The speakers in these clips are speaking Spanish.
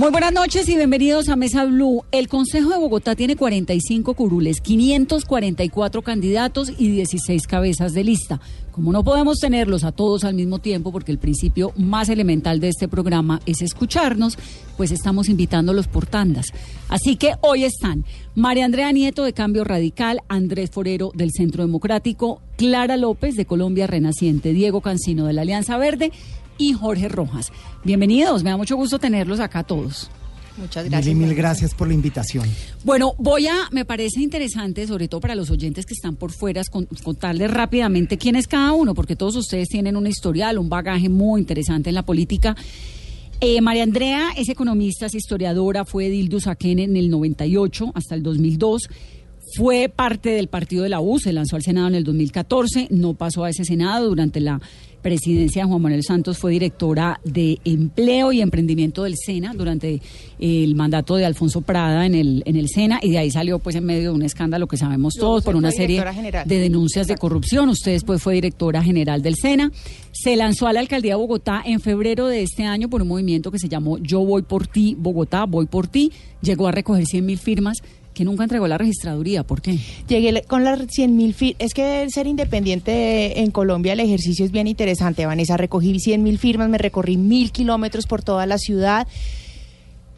Muy buenas noches y bienvenidos a Mesa Blue. El Consejo de Bogotá tiene 45 curules, 544 candidatos y 16 cabezas de lista. Como no podemos tenerlos a todos al mismo tiempo, porque el principio más elemental de este programa es escucharnos, pues estamos invitándolos por tandas. Así que hoy están María Andrea Nieto de Cambio Radical, Andrés Forero del Centro Democrático, Clara López de Colombia Renaciente, Diego Cancino de la Alianza Verde y Jorge Rojas. Bienvenidos, me da mucho gusto tenerlos acá todos. Muchas Mil, mil gracias por la invitación. Bueno, voy a, me parece interesante, sobre todo para los oyentes que están por fuera, con- contarles rápidamente quién es cada uno, porque todos ustedes tienen un historial, un bagaje muy interesante en la política. Eh, María Andrea es economista, es historiadora, fue edil de Usaquén en el 98 hasta el 2002. Fue parte del partido de la U, se lanzó al Senado en el 2014, no pasó a ese Senado durante la presidencia de Juan Manuel Santos, fue directora de Empleo y Emprendimiento del SENA durante el mandato de Alfonso Prada en el, en el SENA y de ahí salió pues en medio de un escándalo que sabemos todos por una serie general. de denuncias de corrupción. Usted después fue directora general del SENA. Se lanzó a la alcaldía de Bogotá en febrero de este año por un movimiento que se llamó Yo Voy por Ti, Bogotá, Voy por Ti. Llegó a recoger 100 mil firmas nunca entregó la registraduría. ¿Por qué? Llegué con las 100 mil firmas. Es que ser independiente en Colombia, el ejercicio es bien interesante, Vanessa. Recogí 100 mil firmas, me recorrí mil kilómetros por toda la ciudad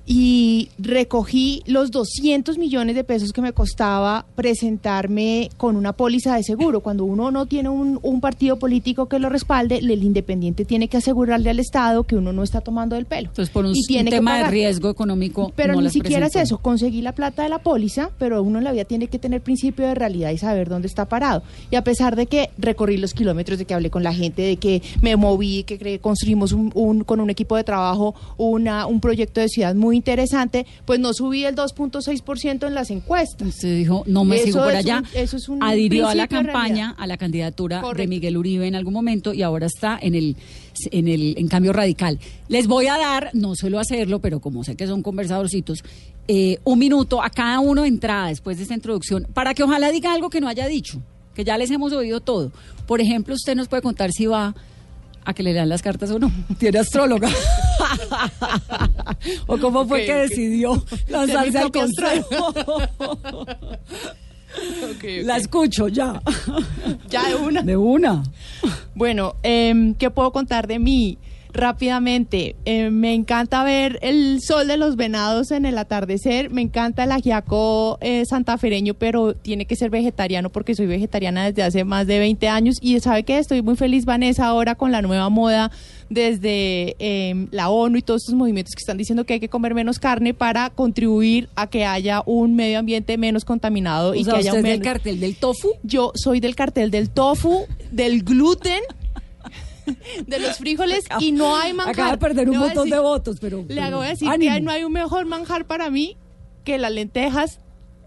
y recogí los 200 millones de pesos que me costaba presentarme con una póliza de seguro. Cuando uno no tiene un, un partido político que lo respalde, el independiente tiene que asegurarle al Estado que uno no está tomando del pelo. Entonces, por un, Y tiene un que tema de riesgo económico. Pero no ni siquiera presentó. es eso, conseguí la plata de la póliza, pero uno en la vida tiene que tener principio de realidad y saber dónde está parado. Y a pesar de que recorrí los kilómetros, de que hablé con la gente, de que me moví, que construimos un, un- con un equipo de trabajo una, un proyecto de ciudad muy interesante, pues no subí el 2.6% en las encuestas. Usted dijo, no me Eso sigo por allá. un- eso es un Adhirió a la campaña, a la candidatura de. Miguel Uribe en algún momento y ahora está en el, en el en cambio radical. Les voy a dar, no suelo hacerlo, pero como sé que son conversadorcitos, eh, un minuto a cada uno de entrada después de esta introducción para que ojalá diga algo que no haya dicho, que ya les hemos oído todo. Por ejemplo, usted nos puede contar si va a que le lean las cartas o no. Tiene astróloga. o cómo fue que decidió lanzarse al consejo. La escucho ya. Ya de una. De una. Bueno, em, ¿qué puedo contar de mí? Rápidamente, eh, me encanta ver el sol de los venados en el atardecer, me encanta el ajiaco eh, santafereño, pero tiene que ser vegetariano porque soy vegetariana desde hace más de 20 años. Y sabe que estoy muy feliz, Vanessa, ahora con la nueva moda desde em, la ONU y todos estos movimientos que están diciendo que hay que comer menos carne para contribuir a que haya un medio ambiente menos contaminado O y sea, que haya usted un es del cartel del tofu. yo soy del cartel del tofu, del gluten, de los frijoles y no hay manjar. Acaba de perder un Le montón decir- de votos, pero. Le pero voy a decir ánimo. que no hay un mejor manjar para mí que las lentejas,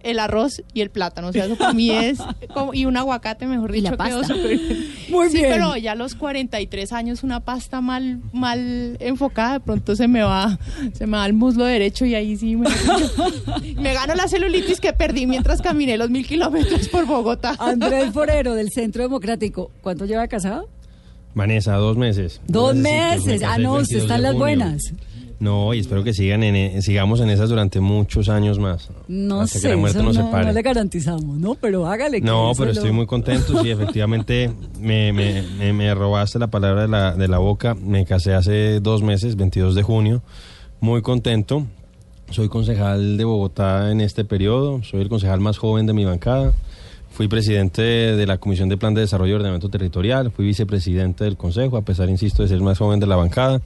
el arroz y el plátano. O sea, eso para mí es como, y un aguacate, mejor Y la dicho, pasta. Muy sí, bien. pero ya a los 43 años una pasta mal mal enfocada, de pronto se me va se me va el muslo derecho y ahí sí me, me gano la celulitis que perdí mientras caminé los mil kilómetros por Bogotá. Andrés Forero del Centro Democrático. ¿Cuánto lleva casado? Vanessa, dos meses. Dos meses. Ah, no, usted 22 está de en las buenas. No, y espero que sigan en, e- sigamos en esas durante muchos años más. No hasta sé, que la muerte eso nos no, separe. no le garantizamos, ¿no? Pero hágale. que No, pero lo- estoy muy contento. Sí, efectivamente, me, me, me, me robaste la palabra de la, de la boca. Me casé hace dos meses, 22 de junio. Muy contento. Soy concejal de Bogotá en este periodo. Soy el concejal más joven de mi bancada. Fui presidente de la Comisión de Plan de Desarrollo y Ordenamiento Territorial. Fui vicepresidente del Consejo, a pesar, insisto, de ser más joven de la bancada.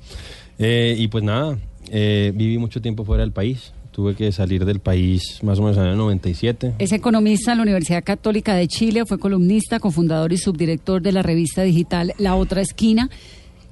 Eh, y pues nada, eh, viví mucho tiempo fuera del país. tuve que salir del país más o menos en el 97. Es economista en la Universidad Católica de Chile, fue columnista, cofundador y subdirector de la revista digital La Otra Esquina.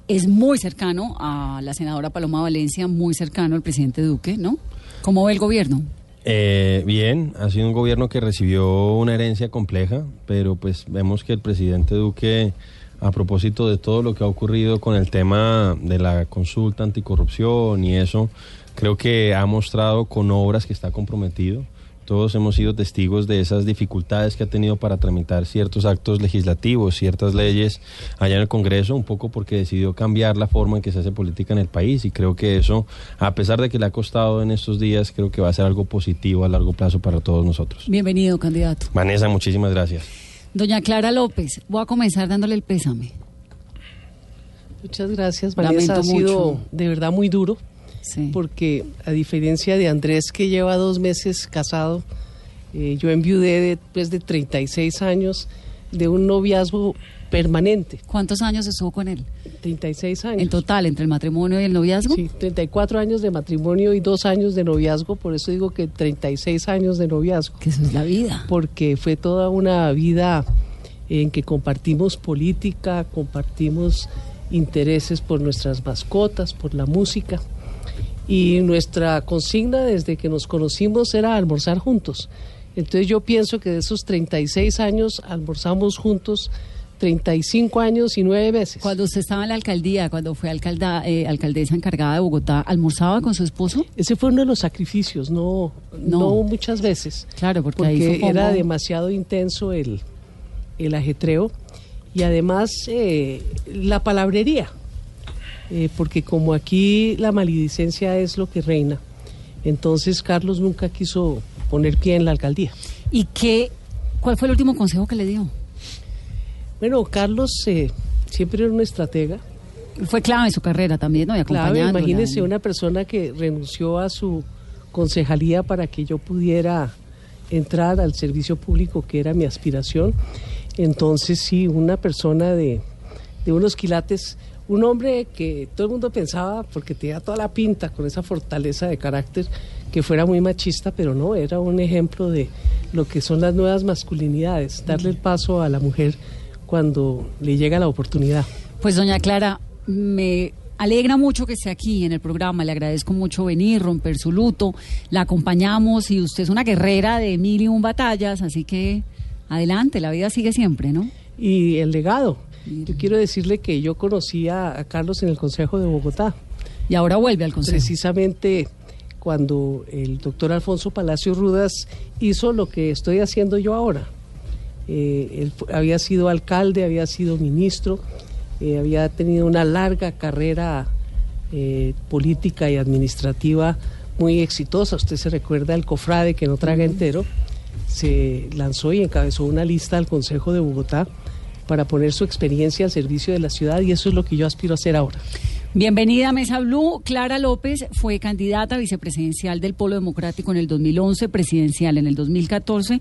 Es muy cercano a la senadora Paloma Valencia, muy cercano al presidente Duque, ¿no? ¿Cómo ve el gobierno? Eh, bien, ha sido un gobierno que recibió una herencia compleja, pero pues vemos que el presidente Duque, a propósito de todo lo que ha ocurrido con el tema de la consulta anticorrupción y eso, creo que ha mostrado con obras que está comprometido. Todos hemos sido testigos de esas dificultades que ha tenido para tramitar ciertos actos legislativos, ciertas leyes allá en el Congreso, un poco porque decidió cambiar la forma en que se hace política en el país y creo que eso, a pesar de que le ha costado en estos días, creo que va a ser algo positivo a largo plazo para todos nosotros. Bienvenido, candidato. Vanessa, muchísimas gracias. Doña Clara López, voy a comenzar dándole el pésame. Muchas gracias, Vanessa. ha sido de verdad muy duro porque a diferencia de Andrés que lleva dos meses casado, eh, yo enviudé después de 36 años de un noviazgo permanente. ¿Cuántos años estuvo con él? 36 años. ¿En total, entre el matrimonio y el noviazgo? Sí, 34 años de matrimonio y dos años de noviazgo, por eso digo que 36 años de noviazgo. Que eso es la vida. Porque fue toda una vida en que compartimos política, compartimos intereses por nuestras mascotas, por la música y nuestra consigna desde que nos conocimos era almorzar juntos. Entonces yo pienso que de esos 36 años almorzamos juntos 35 años y nueve veces. Cuando usted estaba en la alcaldía, cuando fue alcalda, eh, alcaldesa encargada de Bogotá, ¿almorzaba con su esposo? Ese fue uno de los sacrificios, no, no. muchas veces. Claro, porque, ahí era demasiado intenso el, el ajetreo y además eh, la palabrería. Eh, porque como aquí la maledicencia es lo que reina, entonces Carlos nunca quiso poner pie en la alcaldía. ¿Y qué, cuál fue el último consejo que le dio? Bueno, Carlos eh, siempre era un estratega. Fue clave en su carrera también, ¿no? Y clave, imagínese una persona que renunció a su concejalía para que yo pudiera entrar al servicio público, que era mi aspiración. Entonces, sí, una persona de, de unos quilates un hombre que todo el mundo pensaba, porque tenía toda la pinta, con esa fortaleza de carácter, que fuera muy machista, pero no, era un ejemplo de lo que son las nuevas masculinidades, darle el paso a la mujer cuando le llega la oportunidad. Pues doña Clara, me alegra mucho que esté aquí en el programa, le agradezco mucho venir, romper su luto, la acompañamos y usted es una guerrera de mil y un batallas, así que adelante, la vida sigue siempre, ¿no? Y el legado, yo quiero decirle que yo conocí a, Carlos en el Consejo de Bogotá. Y ahora vuelve al Consejo. Precisamente cuando el doctor Alfonso Palacio Rudas hizo lo que estoy haciendo yo ahora. Eh, él había sido alcalde, había sido ministro, eh, había tenido una larga carrera eh, política y administrativa muy exitosa. Usted se recuerda el cofrade que no traga entero. Se lanzó y encabezó una lista al Consejo de Bogotá para poner su experiencia al servicio de la ciudad y eso es lo que yo aspiro a hacer ahora. Bienvenida a Mesa Blue. Clara López fue candidata a vicepresidencial del Polo Democrático en el 2011, presidencial en el 2014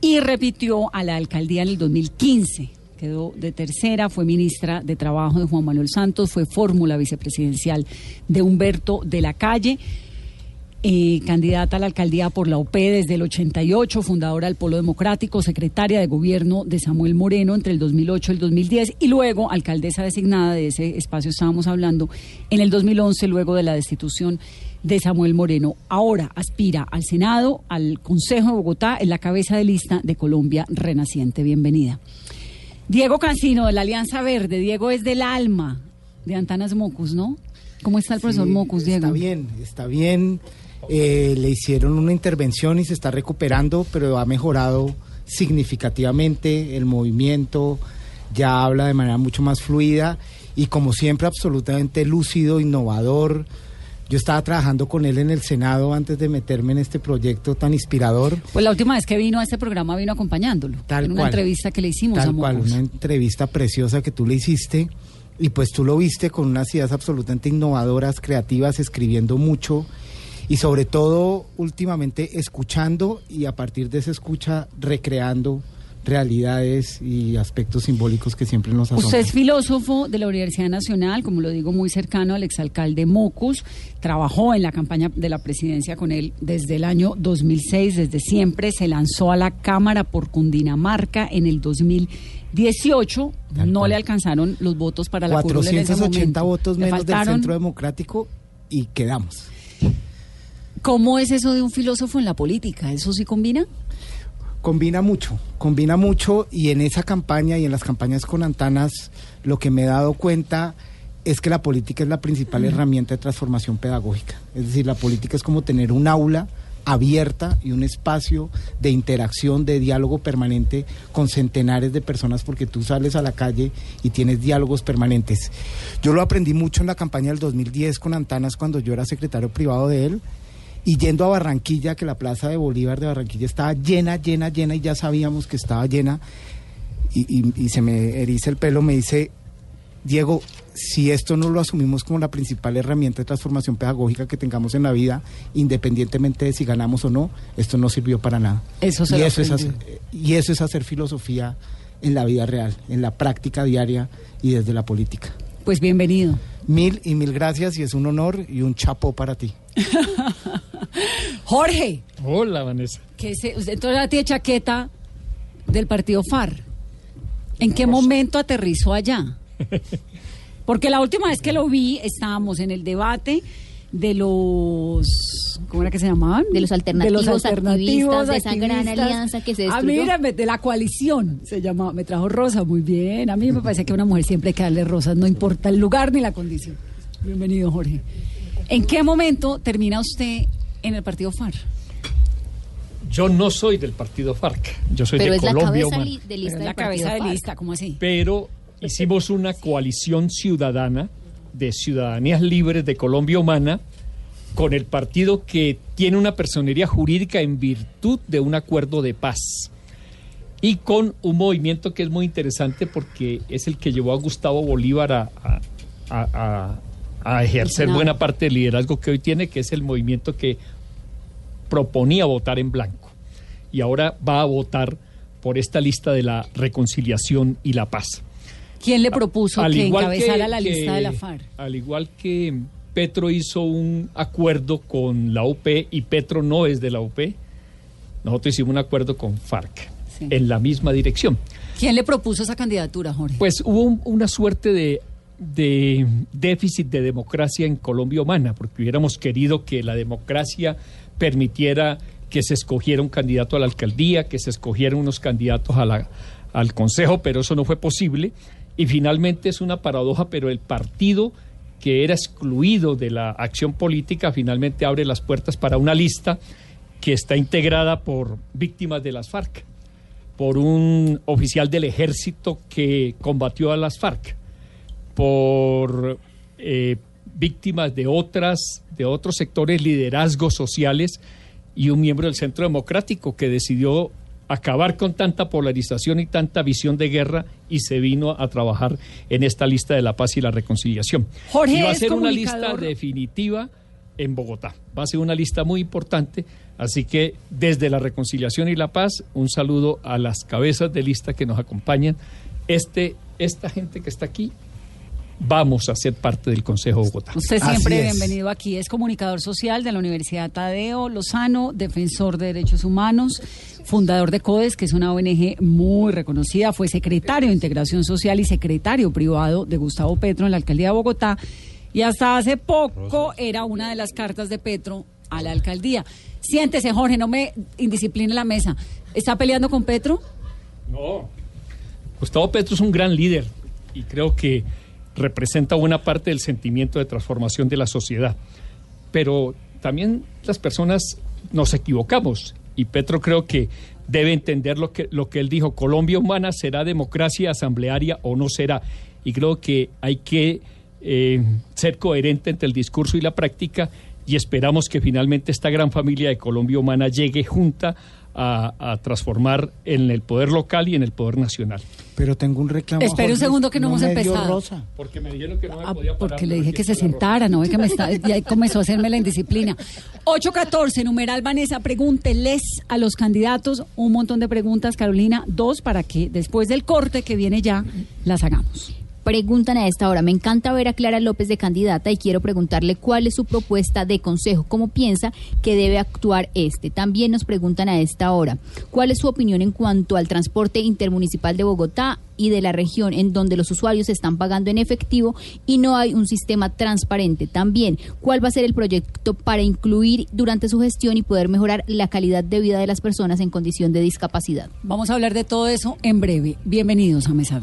y repitió a la alcaldía en el 2015. Quedó de tercera, fue ministra de Trabajo de Juan Manuel Santos, fue fórmula vicepresidencial de Humberto de la Calle. Eh, candidata a la alcaldía por la OP desde el 88, fundadora del Polo Democrático, secretaria de gobierno de Samuel Moreno entre el 2008 y el 2010 y luego alcaldesa designada de ese espacio estábamos hablando en el 2011 luego de la destitución de Samuel Moreno. Ahora aspira al Senado, al Consejo de Bogotá, en la cabeza de lista de Colombia Renaciente. Bienvenida. Diego Cancino de la Alianza Verde. Diego es del alma de Antanas Mocus, ¿no? ¿Cómo está el profesor Mocus, Diego? Está bien, está bien. Eh, le hicieron una intervención y se está recuperando, pero ha mejorado significativamente el movimiento, ya habla de manera mucho más fluida y como siempre absolutamente lúcido, innovador. Yo estaba trabajando con él en el Senado antes de meterme en este proyecto tan inspirador. Pues la última vez que vino a este programa vino acompañándolo. Tal en una entrevista que le hicimos tal cual, una entrevista preciosa que tú le hiciste y pues tú lo viste con unas ideas absolutamente innovadoras, creativas, escribiendo mucho y sobre todo últimamente escuchando y a partir de esa escucha recreando realidades y aspectos simbólicos que siempre nos asombran. Usted es filósofo de la Universidad Nacional, como lo digo, muy cercano al exalcalde Mocus. Trabajó en la campaña de la presidencia con él desde el año 2006, desde siempre. Se lanzó a la Cámara por Cundinamarca en el 2018. No le alcanzaron los votos para la curul en ese 480 momento. votos menos del faltaron- Centro Democrático y quedamos. ¿Cómo es eso de un filósofo en la política? ¿Eso sí combina? Combina mucho, combina mucho y en esa campaña y en las campañas con Antanas lo que me he dado cuenta es que la política es la principal herramienta de transformación pedagógica. Es decir, la política es como tener un aula abierta y un espacio de interacción, de diálogo permanente con centenares de personas porque tú sales a la calle y tienes diálogos permanentes. Yo lo aprendí mucho en la campaña del 2010 con Antanas cuando yo era secretario privado de él y yendo a Barranquilla, que la plaza de Bolívar de Barranquilla estaba llena, llena, llena, y ya sabíamos que estaba llena, y, y- y se me eriza el pelo, me dice, Diego, si esto no lo asumimos como la principal herramienta de transformación pedagógica que tengamos en la vida, independientemente de si ganamos o no, esto no sirvió para nada. Eso se y, eso es hacer, y eso es hacer filosofía en la vida real, en la práctica diaria y desde la política. Pues bienvenido. Mil y mil gracias y es un honor y un chapó para ti. Jorge, Hola, Vanessa. que se, usted entonces ahora tiene chaqueta del partido FAR. ¿En qué momento aterrizó allá? Porque la última vez que lo vi estábamos en el debate de los ¿cómo era que se llamaban? De los alternativos activistas, de esa gran alianza que se Ah, destruyó. mírame, de la coalición se llamaba, me trajo Rosa, muy bien. A mí me parece que a una mujer siempre hay que darle rosas, no importa el lugar ni la condición. Bienvenido, Jorge. ¿En qué momento termina usted en el partido FAR? Yo no soy del partido FARC. Yo soy Pero de es la Colombia cabeza Humana. li- de lista Pero es la cabeza de FARC. lista, ¿cómo así? Pero hicimos una coalición ciudadana de ciudadanías libres de Colombia Humana con el partido que tiene una personería jurídica en virtud de un acuerdo de paz. Y con un movimiento que es muy interesante porque es el que llevó a Gustavo Bolívar a, a- a- a- ejercer buena parte del liderazgo que hoy tiene, que es el movimiento que proponía votar en blanco. Y ahora va a votar por esta lista de la reconciliación y la paz. ¿Quién le propuso Al que igual encabezara que- la lista que- de la FAR? Al igual que Petro hizo un acuerdo con la UP y Petro no es de la UP, nosotros hicimos un acuerdo con FARC Sí. en la misma dirección. ¿Quién le propuso esa candidatura, Jorge? Pues hubo un- una suerte de, de déficit de democracia en Colombia humana, porque hubiéramos querido que la democracia permitiera que se escogiera un candidato a la alcaldía, que se escogieran unos candidatos a la- al consejo, pero eso no fue posible. Y finalmente es una paradoja, pero el partido que era excluido de la acción política finalmente abre las puertas para una lista que está integrada por víctimas de las FARC por un oficial del ejército que combatió a las FARC, por eh, víctimas de otras, de otros sectores, liderazgos sociales y un miembro del Centro Democrático que decidió acabar con tanta polarización y tanta visión de guerra y se vino a trabajar en esta lista de la paz y la reconciliación. Jorge y va a ser una lista definitiva en Bogotá. Va a ser una lista muy importante, así que desde la reconciliación y la paz, un saludo a las cabezas de lista que nos acompañan. Este, esta gente que está aquí, vamos a ser parte del Consejo de Bogotá. Usted siempre bienvenido aquí. Es comunicador social de la Universidad Tadeo Lozano, defensor de derechos humanos, fundador de CODES, que es una ONG muy reconocida. Fue secretario de Integración Social y secretario privado de Gustavo Petro en la alcaldía de Bogotá. Y hasta hace poco era una de las cartas de Petro a la alcaldía. Siéntese, Jorge, no me indiscipline la mesa. ¿Está peleando con Petro? No. Gustavo Petro es un gran líder y creo que representa buena parte del sentimiento de transformación de la sociedad. Pero también las personas nos equivocamos y Petro creo que debe entender lo que, lo que él dijo, Colombia humana será democracia asamblearia o no será. Y creo que hay que eh, ser coherente entre el discurso y la práctica y esperamos que finalmente esta gran familia de Colombia humana llegue junta a, a transformar en el poder local y en el poder nacional. Pero tengo un reclamo. a Espere un segundo que no, hemos empezado. rosa. Porque me dijeron que no me Ah, podía parar. porque le dije que se sentara, no ve que me está, ya comenzó a hacerme la indisciplina. 814, numeral Vanessa, pregúnteles a los candidatos un montón de preguntas, Carolina, dos para que después del corte que viene ya las hagamos. Preguntan a esta hora, me encanta ver a Clara López de candidata y quiero preguntarle cuál es su propuesta de consejo, cómo piensa que debe actuar este. También nos preguntan a esta hora, cuál es su opinión en cuanto al transporte intermunicipal de Bogotá y de la región en donde los usuarios están pagando en efectivo y no hay un sistema transparente. También, cuál va a ser el proyecto para incluir durante su gestión y poder mejorar la calidad de vida de las personas en condición de discapacidad. Vamos a hablar de todo eso en breve. Bienvenidos a Mesa.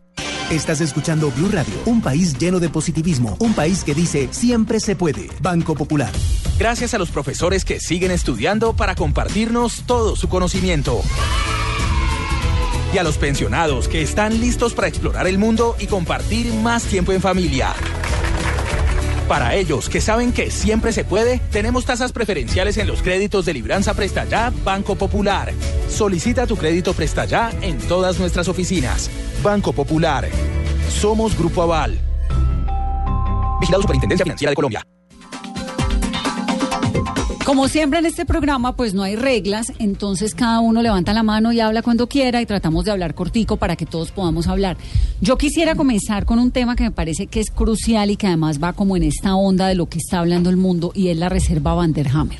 Estás escuchando Blue Radio, un país lleno de positivismo, un país que dice siempre se puede. Banco Popular. Gracias a los profesores que siguen estudiando para compartirnos todo su conocimiento. Y a los pensionados que están listos para explorar el mundo y compartir más tiempo en familia. Para ellos que saben que siempre se puede, tenemos tasas preferenciales en los créditos de Libranza Presta Ya Banco Popular. Solicita tu crédito Presta Ya en todas nuestras oficinas. Banco Popular. Somos Grupo Aval. Vigilado Superintendencia Financiera de Colombia. Como siempre en este programa, pues no hay reglas, entonces cada uno levanta la mano y habla cuando quiera y tratamos de hablar cortico para que todos podamos hablar. Yo quisiera comenzar con un tema que me parece que es crucial y que además va como en esta onda de lo que está hablando el mundo y es la Reserva Vanderhammer.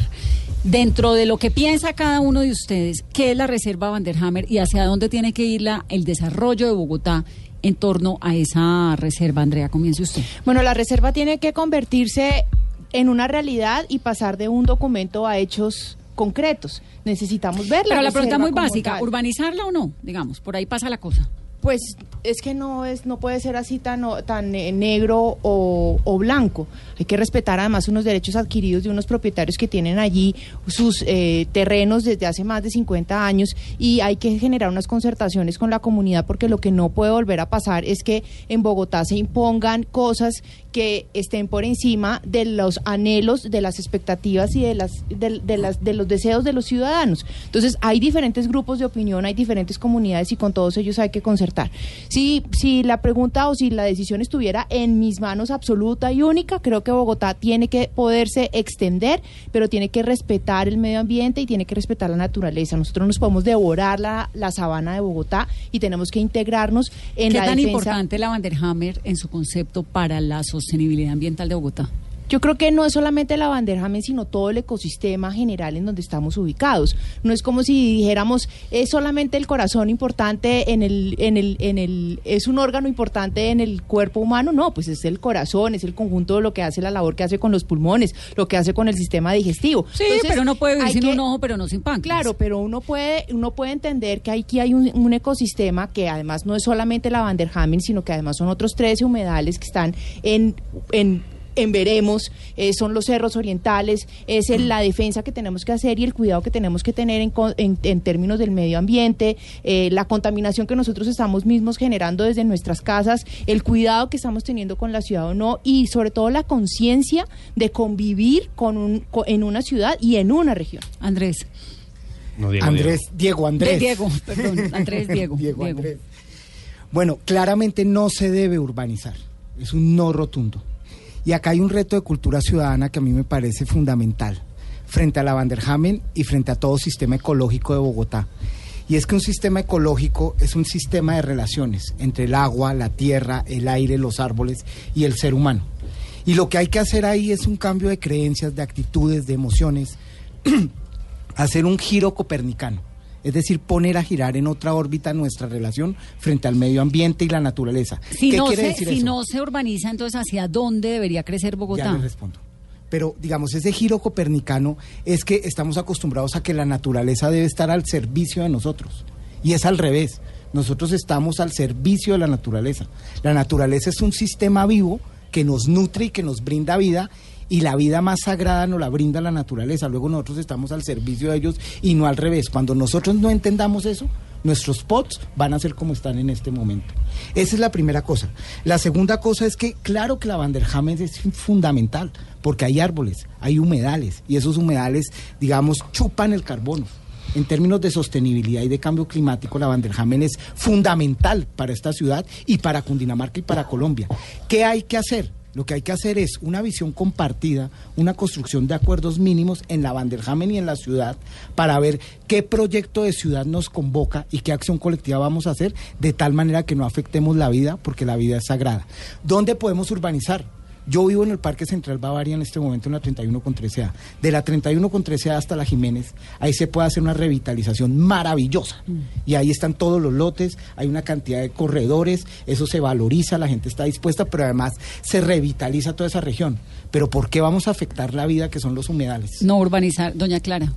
Dentro de lo que piensa cada uno de ustedes, ¿qué es la Reserva Vanderhammer y hacia dónde tiene que ir el desarrollo de Bogotá en torno a esa reserva? Andrea, comience usted. Bueno, la reserva tiene que convertirse en una realidad y pasar de un documento a hechos concretos. Necesitamos verla. Pero la pregunta muy básica, ¿urbanizarla o no? Digamos, por ahí pasa la cosa. Pues es que no es no puede ser así tan tan eh, negro o, o, blanco. Hay que respetar además unos derechos adquiridos de unos propietarios que tienen allí sus eh, terrenos desde hace más de 50 años y hay que generar unas concertaciones con la comunidad porque lo que no puede volver a pasar es que en Bogotá se impongan cosas que estén por encima de los anhelos, de las expectativas y de las de, de las de los deseos de los ciudadanos. Entonces, hay diferentes grupos de opinión, hay diferentes comunidades y con todos ellos hay que concertar. Si, si la pregunta o si la decisión estuviera en mis manos absoluta y única, creo que Bogotá tiene que poderse extender, pero tiene que respetar el medio ambiente y tiene que respetar la naturaleza. Nosotros nos podemos devorar la, la sabana de Bogotá y tenemos que integrarnos en ¿Qué la tan defensa. importante la Vanderhammer en su concepto para la sostenibilidad ambiental de Bogotá? Yo creo que no es solamente la Vanderhamen, sino todo el ecosistema general en donde estamos ubicados. No es como si dijéramos es solamente el corazón importante en el, en el, en el, es un órgano importante en el cuerpo humano. No, pues es el corazón, es el conjunto de lo que hace la labor que hace con los pulmones, lo que hace con el sistema digestivo. Sí, pero uno puede vivir sin que- un ojo, pero no sin páncreas. Claro, pero uno puede, uno puede entender que aquí hay un, un ecosistema que además no es solamente la Vanderhamen, sino que además son otros 13 humedales que están en, en en veremos, eh, son los cerros orientales, es el- la defensa que tenemos que hacer y el cuidado que tenemos que tener en, en- en términos del medio ambiente, eh, la contaminación que nosotros estamos mismos generando desde nuestras casas, el cuidado que estamos teniendo con la ciudad o no y sobre todo la conciencia de convivir con un, en una ciudad y en una región. Andrés. No, Diego, Andrés, Diego, Andrés. De Diego, perdón, Andrés, Diego. Diego, Diego. Andrés. Bueno, claramente no se debe urbanizar. Es un no rotundo. Y acá hay un reto de cultura ciudadana que a mí me parece fundamental frente a la Vanderhamen y frente a todo sistema ecológico de Bogotá. Y es que un sistema ecológico es un sistema de relaciones entre el agua, la tierra, el aire, los árboles y el ser humano. Y lo que hay que hacer ahí es un cambio de creencias, de actitudes, de emociones, hacer un giro copernicano. Es decir, poner a girar en otra órbita nuestra relación frente al medio ambiente y la naturaleza. Si, ¿Qué no, quiere se, decir si eso? no se urbaniza, entonces ¿hacia dónde debería crecer Ya Bogotá? le respondo. Pero, digamos, ese giro copernicano es que estamos acostumbrados a que la naturaleza debe estar al servicio de nosotros. Y es al revés. Nosotros estamos al servicio de la naturaleza. La naturaleza es un sistema vivo que nos nutre y que nos brinda vida. Y la vida más sagrada nos la brinda la naturaleza. Luego nosotros estamos al servicio de ellos y no al revés. Cuando nosotros no entendamos eso, nuestros pots van a ser como están en este momento. Esa es la primera cosa. La segunda cosa es que, claro que la Vanderhamen es fundamental, porque hay árboles, hay humedales, y esos humedales, digamos, chupan el carbono. En términos de sostenibilidad y de cambio climático, la Vanderhamen es fundamental para esta ciudad y para Cundinamarca y para Colombia. ¿Qué hay que hacer? Lo que hay que hacer es una visión compartida, una construcción de acuerdos mínimos en la Vanderhamen y en la ciudad para ver qué proyecto de ciudad nos convoca y qué acción colectiva vamos a hacer de tal manera que no afectemos la vida porque la vida es sagrada. ¿Dónde podemos urbanizar? Yo vivo en el Parque Central Bavaria en este momento en la 31 con 13A. De la 31 con 13A hasta la Jiménez, ahí se puede hacer una revitalización maravillosa. Y ahí están todos los lotes, hay una cantidad de corredores, eso se valoriza, la gente está dispuesta, pero además se revitaliza toda esa región. Pero ¿por qué vamos a afectar la vida que son los humedales? No urbanizar, doña Clara.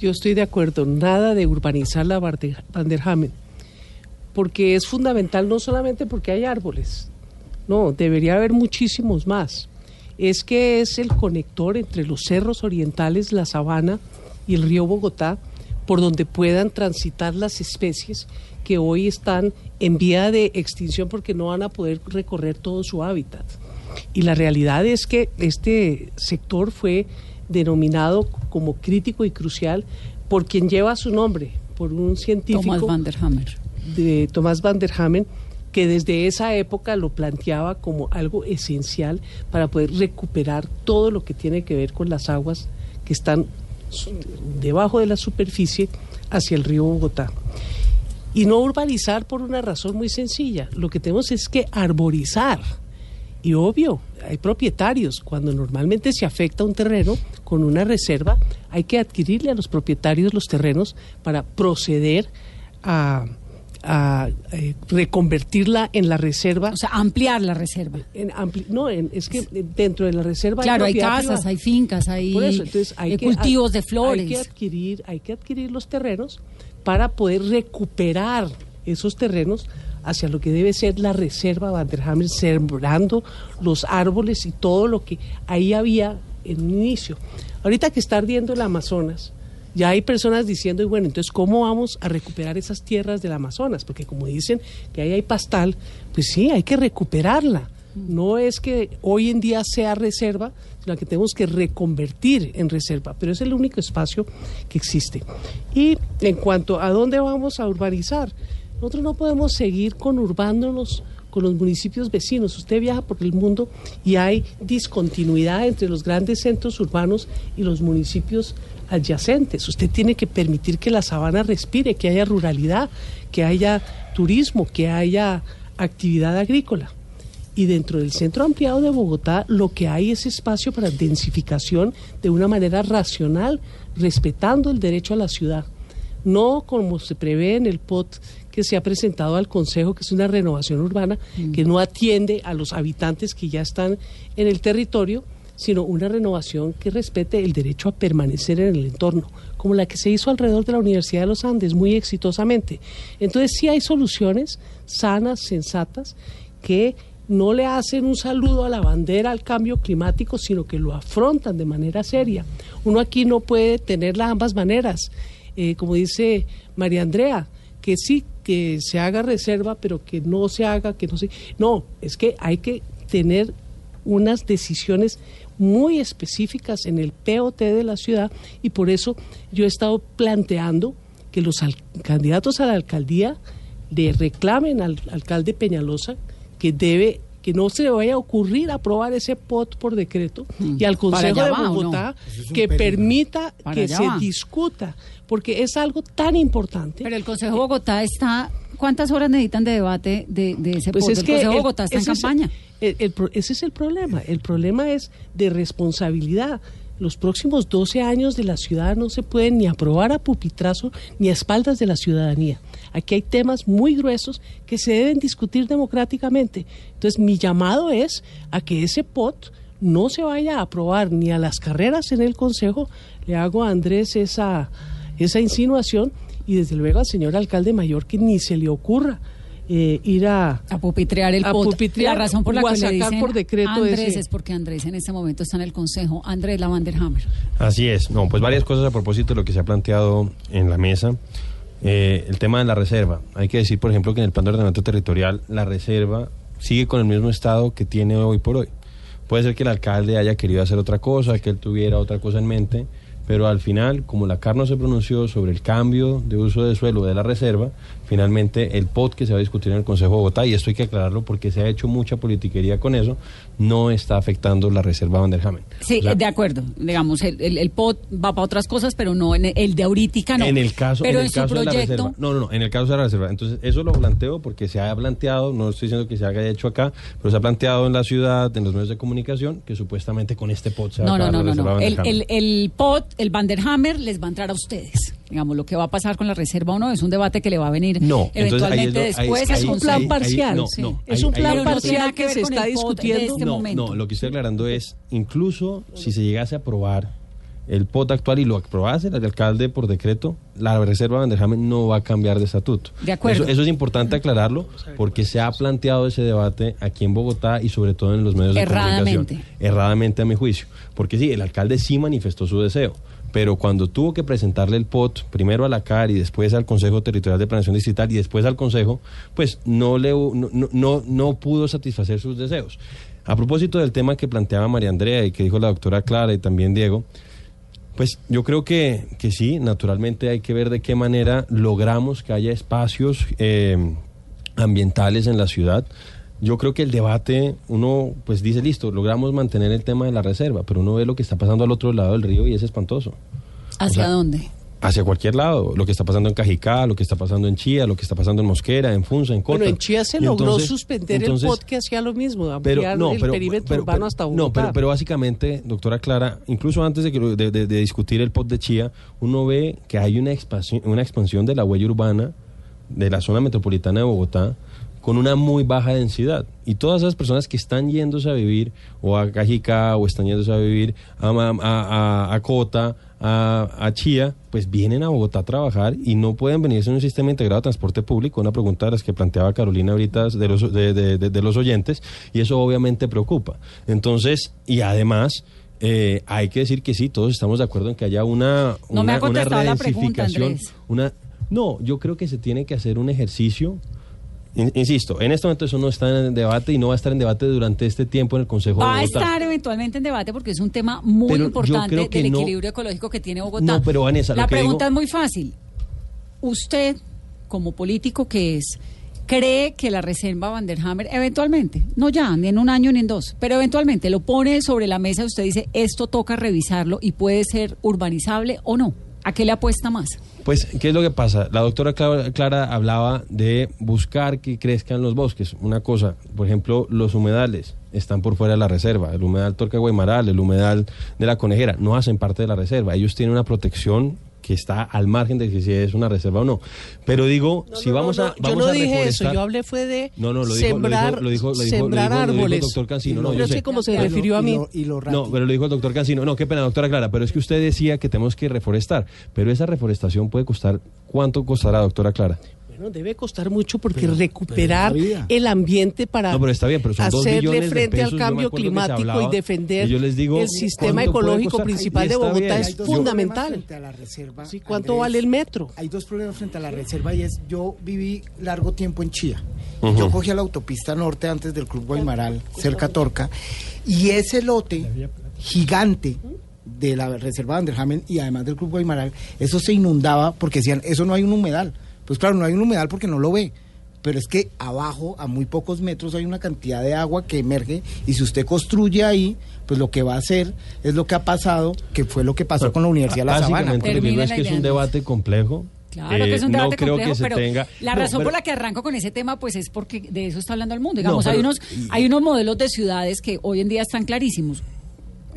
Yo estoy de acuerdo, nada de urbanizar la Vanderhamen, porque es fundamental no solamente porque hay árboles, no, debería haber muchísimos más. Es que es el conector entre los cerros orientales, la sabana y el río Bogotá, por donde puedan transitar las especies que hoy están en vía de extinción porque no van a poder recorrer todo su hábitat. Y la realidad es que este sector fue denominado como crítico y crucial por quien lleva su nombre, por un científico Thomas van der Hammer. de Tomás van der Hamen, que desde esa época lo planteaba como algo esencial para poder recuperar todo lo que tiene que ver con las aguas que están debajo de la superficie hacia el río Bogotá. Y no urbanizar por una razón muy sencilla. Lo que tenemos es que arborizar. Y obvio, hay propietarios. Cuando normalmente se afecta un terreno con una reserva, hay que adquirirle a los propietarios los terrenos para proceder a, a, eh, reconvertirla en la reserva. O sea, ampliar la reserva. En ampli- no, en- es que dentro de la reserva Claro, hay casas, privada. hay fincas, hay, Por eso, entonces hay eh, que- cultivos de flores. Hay que adquirir, hay que adquirir los terrenos para poder recuperar esos terrenos hacia lo que debe ser la reserva Vanderhamen, sembrando los árboles y todo lo que ahí había en un inicio. Ahorita que está ardiendo el Amazonas, ya hay personas diciendo, y bueno, entonces, ¿cómo vamos a recuperar esas tierras del Amazonas? Porque como dicen que ahí hay pastal, pues sí, hay que recuperarla. No es que hoy en día sea reserva, sino que tenemos que reconvertir en reserva, pero es el único espacio que existe. Y en cuanto a dónde vamos a urbanizar, nosotros no podemos seguir conurbándonos con los municipios vecinos. Usted viaja por el mundo y hay discontinuidad entre los grandes centros urbanos y los municipios adyacentes. Usted tiene que permitir que la sabana respire, que haya ruralidad, que haya turismo, que haya actividad agrícola. Y dentro del centro ampliado de Bogotá lo que hay es espacio para densificación de una manera racional, respetando el derecho a la ciudad. No como se prevé en el POT que se ha presentado al Consejo, que es una renovación urbana que no atiende a los habitantes que ya están en el territorio, sino una renovación que respete el derecho a permanecer en el entorno, como la que se hizo alrededor de la Universidad de los Andes muy exitosamente. Entonces sí hay soluciones sanas, sensatas, que no le hacen un saludo a la bandera al cambio climático, sino que lo afrontan de manera seria. Uno aquí no puede tener las ambas maneras. Eh, como dice María Andrea, que sí, que se haga reserva, pero que no se haga, que no se... No, es que hay que tener unas decisiones muy específicas en el POT de la ciudad y por eso yo he estado planteando que los al- candidatos a la alcaldía le reclamen al alcalde Peñalosa que debe que no se le vaya a ocurrir aprobar ese POT por decreto y al Mm. ¿Para Consejo de no? Bogotá es que peligro. permita Para que se va. discuta, porque es algo tan importante. Pero el Consejo de Bogotá está. ¿Cuántas horas necesitan de debate de, de ese Pues POT? es el que Consejo de el- Bogotá está en es- campaña. El- ese es el problema. El problema es de responsabilidad. Los próximos 12 años de la ciudad no se pueden ni aprobar a pupitrazo ni a espaldas de la ciudadanía. Aquí hay temas muy gruesos que se deben discutir democráticamente. Entonces, mi llamado es a que ese POT no se vaya a aprobar ni a las carreras en el Consejo. Le hago a Andrés esa, esa insinuación y desde luego al señor alcalde mayor que ni se le ocurra eh, ir a, a pupitrear el a pupitrear la razón por la que le sacar dicen por decreto Andrés ese. es porque Andrés en este momento está en el Consejo. Andrés Lavanderhammer. Así es. No, pues varias cosas a propósito de lo que se ha planteado en la mesa. Eh, el tema de la reserva. Hay que decir, por ejemplo, que en el plan de ordenamiento territorial la reserva sigue con el mismo estado que tiene hoy por hoy. Puede ser que el alcalde haya querido hacer otra cosa, que él tuviera otra cosa en mente, pero al final, como la CAR no se pronunció sobre el cambio de uso de suelo de la reserva, finalmente el POT que se va a discutir en el Consejo de Bogotá, y esto hay que aclararlo porque se ha hecho mucha politiquería con eso, no está afectando la reserva Vanderhamen. Sí, de acuerdo. Digamos, el, el, el POT va para otras cosas, pero no en el, el de ahorita no. En el caso, pero en el caso su de la proyecto. reserva. No, no, no, en el caso de la reserva. Entonces, eso lo planteo porque se ha planteado, no estoy diciendo que se haya hecho acá, pero se ha planteado en la ciudad, en los medios de comunicación, que supuestamente con este POT se va No, a no, no, la no. reserva no. El, el, el POT, el Vanderhammer, les va a entrar a ustedes. Digamos, lo que va a pasar con la reserva o no es un debate que le va a venir No, entonces ahí es eventualmente lo- ahí- después ahí- no, Sí. no, Es un plan Pero no tiene nada parcial que se está discutiendo. este no, momento. no, lo que estoy aclarando es, incluso si se llegase a aprobar el POT actual y lo aprobase el alcalde por decreto, la reserva Vanderhamen no va a cambiar de estatuto. De acuerdo. Eso, eso es importante aclararlo porque se ha planteado ese debate aquí en Bogotá y sobre todo en los medios de Erradamente. comunicación. Erradamente a mi juicio. Porque sí, el alcalde sí manifestó su deseo. Pero cuando tuvo que presentarle el POT, primero a la CAR y después al Consejo Territorial de Planeación Distrital y después al Consejo, pues no, le, no, no- no, pudo satisfacer sus deseos. A propósito del tema que planteaba María Andrea y que dijo la doctora Clara y también Diego, pues yo creo que, que sí, naturalmente hay que ver de qué manera logramos que haya espacios eh, ambientales en la ciudad. Yo creo que el debate, uno pues dice, listo, logramos mantener el tema de la reserva, pero uno ve lo que está pasando al otro lado del río y es espantoso. ¿Hacia o sea, dónde? Hacia cualquier lado, lo que está pasando en Cajicá, lo que está pasando en Chía, lo que está pasando en Mosquera, en Funza, en Cota. Bueno, en Chía se Y logró entonces- suspender entonces- el POT que hacía lo mismo, pero ampliar no, el pero, perímetro pero- urbano pero- hasta no, Bogotá. pero, pero básicamente, doctora Clara, incluso antes de, que lo- de, de- de discutir el POT de Chía, uno ve que hay una expansión, una expansión de la huella urbana de la zona metropolitana de Bogotá con una muy baja densidad. Y todas esas personas que están yéndose a vivir o a Cajicá o están yéndose a vivir a, a, a- a Cota, a, a Chía, pues vienen a Bogotá a trabajar y no pueden venirse en un sistema integrado de transporte público. Una pregunta de las que planteaba Carolina ahorita de los, de, de- de- de los oyentes y eso obviamente preocupa. Entonces, y además... eh, hay que decir que sí, todos estamos de acuerdo en que haya una, No me una, ha contestado una la pregunta, redensificación, una no, yo creo que se tiene que hacer un ejercicio. In- Insisto, en este momento eso no está en debate y no va a estar en debate durante este tiempo en el Consejo Va de a Bogotá. estar eventualmente en debate porque es un tema muy Pero importante del no- equilibrio ecológico que tiene Bogotá. No, pero Vanessa, la pregunta digo- es muy fácil. Usted, como político que es, cree que la reserva Vanderhammer eventualmente, no ya, ni en un año ni en dos, pero eventualmente lo pone sobre la mesa y usted dice, esto toca revisarlo y puede ser urbanizable o no. ¿A qué le apuesta más? Pues, ¿qué es lo que pasa? La doctora Clara, hablaba de buscar que crezcan los bosques. Una cosa, por ejemplo, los humedales están por fuera de la reserva. El humedal Torca Guaymaral, el humedal de la Conejera, no hacen parte de la reserva. Ellos tienen una protección que está al margen de que si es una reserva o no. Pero digo, si No, vamos no, a vamos yo no a dije eso, yo hablé fue de No, no, lo dijo, sembrar, lo dijo, lo dijo, lo dijo- sembrar lo dijo- lo dijo árboles. el doctor Cancino. No, yo sé. como se refirió a y mí. lo- y lo No, pero lo dijo el doctor Cancino. No, qué pena, doctora Clara, pero es que usted decía que tenemos que reforestar. Pero esa reforestación puede costar, ¿cuánto costará, doctora Clara? Bueno, debe costar mucho porque recuperar pero el ambiente para No, pero está bien, pero son dos hacerle de frente pesos, al cambio climático hablaba, y defender y yo les digo, el sistema ¿cuánto puede ecológico principal de Bogotá bien. es Hay dos problemas fundamental. frente a la reserva, Sí, ¿Cuánto Andrés. vale el metro? Hay dos problemas frente a la reserva y es, yo viví largo tiempo en Chía. Yo cogía la autopista norte antes del Club Guaymaral, cerca a Torca, y ese lote gigante de la reserva Vanderhamen y además del Club Guaymaral, eso se inundaba porque decían, eso no hay un humedal. Pues claro, no hay un humedal porque no lo ve. pero es que abajo, a muy pocos metros, hay una cantidad de agua que emerge y si usted construye ahí, pues lo que va a hacer es lo que ha pasado, que fue lo que pasó con la Universidad de La Sabana. Básicamente, lo que es que es un debate complejo. Claro que es un Eh, debate no creo complejo, que se pero tenga. la No, razón pero- por la que arranco con ese tema, pues es porque de eso está hablando el mundo. Digamos, No, hay unos, hay unos modelos de ciudades que hoy en día están clarísimos.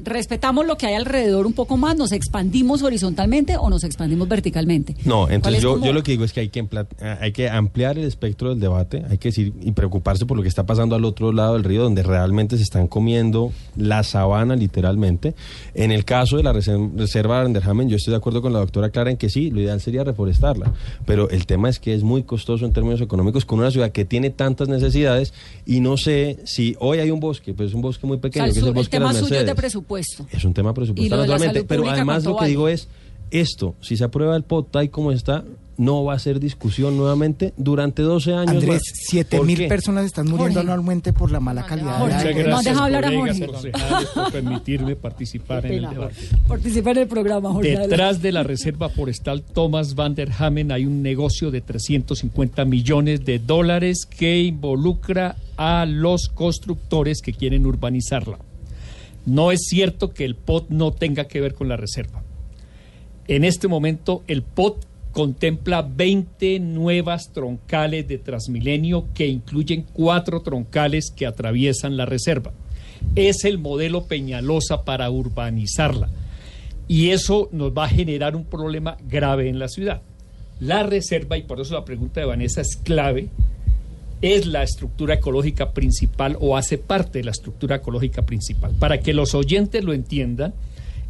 Respetamos lo que hay alrededor un poco más, nos expandimos horizontalmente o nos expandimos verticalmente. No, ¿Cuál entonces es yo, como- yo lo que digo es que hay que, eh, hay que ampliar el espectro del debate, hay que decir y preocuparse por lo que está pasando al otro lado del río, donde realmente se están comiendo la sabana literalmente. En el caso de la reserva de Anderhamen, yo estoy de acuerdo con la doctora Clara en que sí, lo ideal sería reforestarla, pero el tema es que es muy costoso en términos económicos con una ciudad que tiene tantas necesidades y no sé si hoy hay un bosque, pues es un bosque muy O sea, pequeño, el, que es el el bosque de tema las suyo es de Mercedes. Presupuesto. Es un tema presupuestal, naturalmente. Pero además ¿cuánto lo que vale? digo es, esto, si se aprueba el POT tal como está, no va a ser discusión nuevamente durante 12 años Andrés, siete ¿Por mil qué? personas están muriendo Jorge. anualmente por la mala calidad Jorge. de Muchas aire. No, gracias, deja hablar a Jorge. por permitirme participar en el Pena, debate. Participa en el programa, Jorge. Detrás de la reserva forestal Thomas van der Hamen hay un negocio de 350 millones de dólares que involucra a los constructores que quieren urbanizarla. No es cierto que el POT no tenga que ver con la reserva. En este momento el POT contempla 20 nuevas troncales de Transmilenio que incluyen cuatro troncales que atraviesan la reserva. Es el modelo Peñalosa para urbanizarla. Y eso nos va a generar un problema grave en la ciudad. La reserva, y por eso la pregunta de Vanessa es clave, es la estructura ecológica principal o hace parte de la estructura ecológica principal. Para que los oyentes lo entiendan,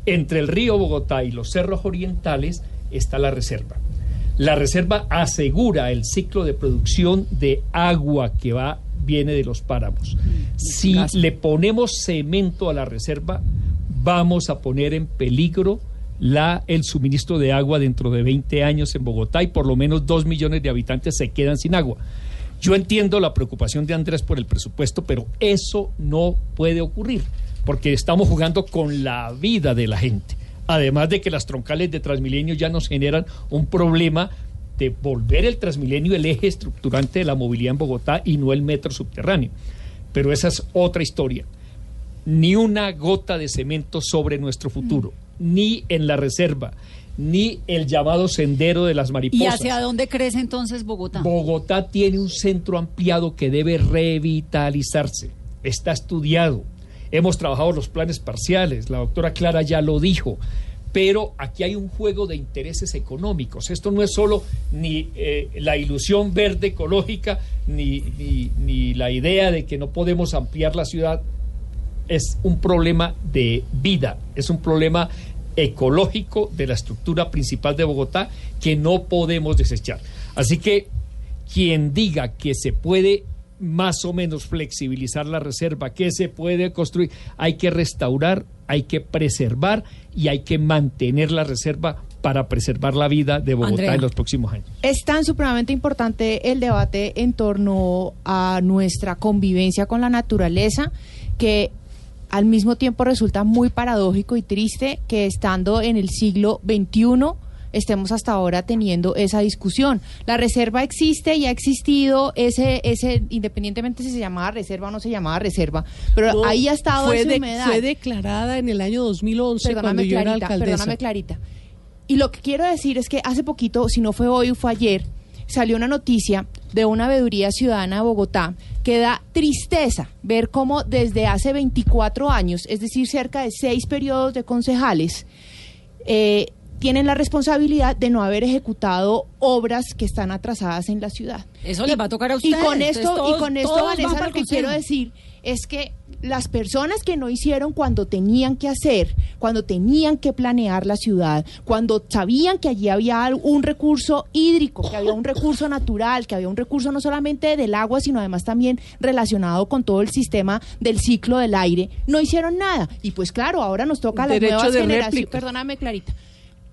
entre el río Bogotá y los cerros orientales está la reserva. La reserva asegura el ciclo de producción de agua que va viene de los páramos. Si le ponemos cemento a la reserva, vamos a poner en peligro la, el suministro de agua dentro de 20 años en Bogotá y por lo menos 2 millones de habitantes se quedan sin agua. Yo entiendo la preocupación de Andrés por el presupuesto, pero eso no puede ocurrir, porque estamos jugando con la vida de la gente. Además de que las troncales de Transmilenio ya nos generan un problema de volver el Transmilenio el eje estructurante de la movilidad en Bogotá y no el metro subterráneo. Pero esa es otra historia. Ni una gota de cemento sobre nuestro futuro, ni en la reserva, ni el llamado sendero de las ¿Y mariposas. hacia dónde crece entonces Bogotá? Bogotá tiene un centro ampliado que debe revitalizarse. Está estudiado. Hemos trabajado los planes parciales. La doctora Clara ya lo dijo. Pero aquí hay un juego de intereses económicos. Esto no es solo ni eh, la ilusión verde ecológica, ni, ni- ni la idea de que no podemos ampliar la ciudad. Es un problema de vida, es un problema ecológico de la estructura principal de Bogotá que no podemos desechar. Así que quien diga que se puede más o menos flexibilizar la reserva, que se puede construir, hay que restaurar, hay que preservar y hay que mantener la reserva para preservar la vida de Bogotá Andrea. en los próximos años. Es tan supremamente importante el debate en torno a nuestra convivencia con la naturaleza que al mismo tiempo resulta muy paradójico y triste que estando en el siglo XXI estemos hasta ahora teniendo esa discusión. La reserva existe y ha existido ese, ese independientemente si se llamaba reserva o no se llamaba reserva, pero No, ahí ha estado fue, esa de- humedad. fue declarada en el año 2011 cuando Perdóname, yo era Clarita, alcaldesa. perdóname, Clarita. Y lo que quiero decir es que hace poquito, si no fue hoy o fue ayer, salió una noticia de una veeduría ciudadana de Bogotá que da tristeza ver cómo desde hace 24 años, es decir, cerca de seis periodos de concejales, eh, tienen la responsabilidad de no haber ejecutado obras que están atrasadas en la ciudad. Eso Y- les va a tocar a Y ustedes. con Entonces, esto, todos- y con esto Vanessa, lo que consejo. quiero decir es que las personas que no hicieron cuando tenían que hacer, cuando tenían que planear la ciudad, cuando sabían que allí había un recurso hídrico, que había un recurso natural, que había un recurso no solamente del agua, sino además también relacionado con todo el sistema del ciclo del aire, no hicieron nada. Y pues claro, ahora nos toca a las Derecho nuevas de generaciones. réplica. Perdóname, Clarita.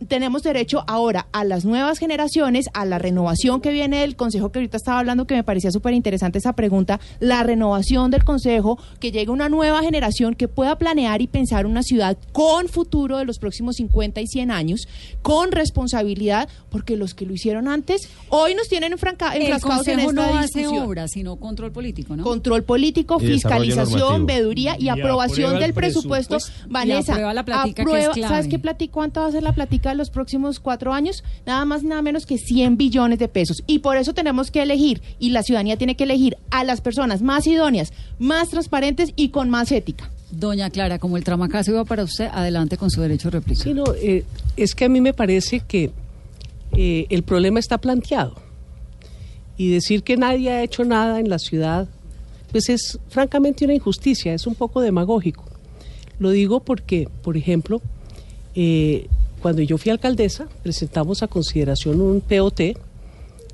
Tenemos derecho ahora a las nuevas generaciones, a la renovación que viene del Consejo, que ahorita estaba hablando, que me parecía súper interesante esa pregunta, la renovación del Consejo, que llegue una nueva generación que pueda planear y pensar una ciudad con futuro de los próximos 50 y 100 años, con responsabilidad, porque los que lo hicieron antes, hoy nos tienen enfranca- El enfrascados en Consejo esta no hace discusión. obras, sino control político, ¿no? Control político, Y fiscalización, veeduría y, Y aprobación del el presupuesto. presupuesto. Vanessa, Y aprueba la que es clave. ¿sabes qué platica? ¿Cuánto va a ser la platica de los próximos cuatro años? Nada más, nada menos que 100 billones de pesos. Y por eso tenemos que elegir, y la ciudadanía tiene que elegir a las personas más idóneas, más transparentes y con más ética. Doña Clara, como el tramacazo iba para usted, adelante con su derecho de réplica. Sí, no, eh, es que a mí me parece que eh, el problema está planteado. Y decir que nadie ha hecho nada en la ciudad, pues es francamente una injusticia, es un poco demagógico. Lo digo porque, por ejemplo, eh, cuando yo fui alcaldesa, presentamos a consideración un POT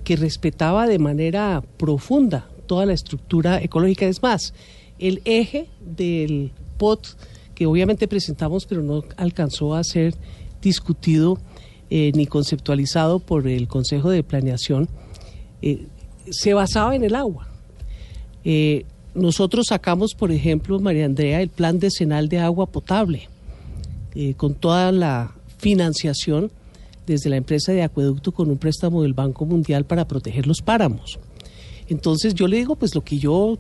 que respetaba de manera profunda toda la estructura ecológica. Es más, el eje del POT, que obviamente presentamos, pero no alcanzó a ser discutido eh, ni conceptualizado por el Consejo de Planeación, eh, se basaba en el agua. Eh, nosotros sacamos, por ejemplo, María Andrea, el plan decenal de agua potable, con toda la financiación desde la empresa de acueducto con un préstamo del Banco Mundial para proteger los páramos. Entonces yo le digo, pues lo que yo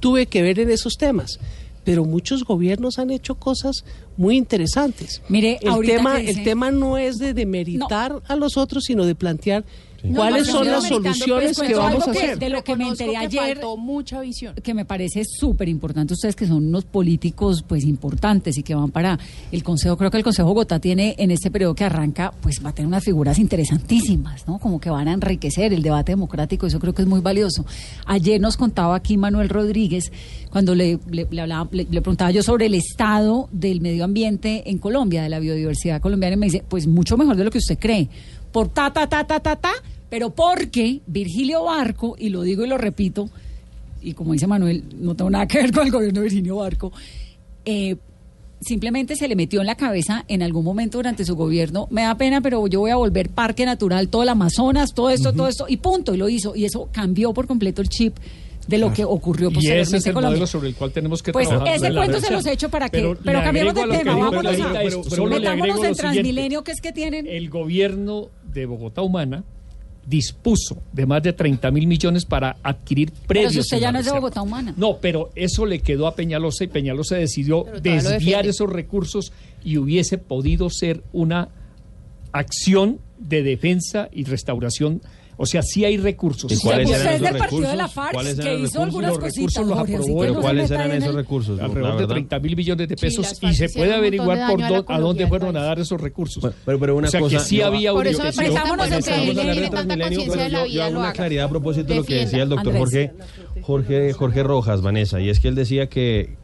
tuve que ver en esos temas. Pero muchos gobiernos han hecho cosas muy interesantes. Mire, el tema, dice- el tema no es de demeritar a los otros, sino de plantear Cuáles no, son las americano, soluciones que vamos a hacer. de lo que me enteré ayer, faltó mucha visión. que me parece súper importante, ustedes que son unos políticos pues importantes y que van para el Consejo, creo que el Consejo Bogotá tiene en este periodo que arranca, pues va a tener unas figuras interesantísimas, ¿no? Como que van a enriquecer el debate democrático, eso creo que es muy valioso. Ayer nos contaba aquí Manuel Rodríguez, cuando le, le, le hablaba- le- le preguntaba yo sobre el estado del medio ambiente en Colombia, de la biodiversidad colombiana, y me dice, pues mucho mejor de lo que usted cree. Por ta, ta, ta, ta, ta, ta, pero porque Virgilio Barco, y lo digo y lo repito, y como dice Manuel, no tengo nada que ver con el gobierno de Virginio Barco, eh, simplemente se le metió en la cabeza en algún momento durante su gobierno, me da pena, pero yo voy a volver parque natural, todo el Amazonas, todo esto, todo esto, y punto, y lo hizo, y eso cambió por completo el chip de lo que ocurrió Y posteriormente ese es el Colombia. modelo sobre el cual tenemos que Pues trabajar. ese cuento se los he hecho para que, Pero cambiemos de tema, vámonos a, metámonos en. Transmilenio, que es que tienen... El gobierno de Bogotá Humana dispuso de más de 30 mil millones para adquirir Pero predios. si usted ya no es de. Bogotá Humana. No, pero eso le quedó a Peñalosa y Peñalosa decidió Pero desviar esos recursos y hubiese podido ser una acción de defensa y restauración. O sea, sí hay recursos. ¿Y cuáles hay eran Usted es esos del partido de la recursos? FARC, ¿Cuáles que los hizo recursos? algunas Los cositas, recursos los Jorge, así aprobó. que Pero no se ¿cuáles meta eran en esos el- recursos? La Alrededor de verdad. 30 mil millones de Sí, pesos las y se hicieron puede un montón de averiguar por daño a la dó- a dónde economía fueron a dar esos recursos. Pero, pero una o sea cosa, que sí yo- había Por eso me orientación. parece tan bueno que Estamos él hablando tiene de tanta Transmilenio, conciencia de pero la yo- vida, hago lo una haga. claridad a propósito de lo que Defienda. decía el doctor Andrés. Jorge, Jorge, Jorge Rojas, Vanessa, y es que él decía que,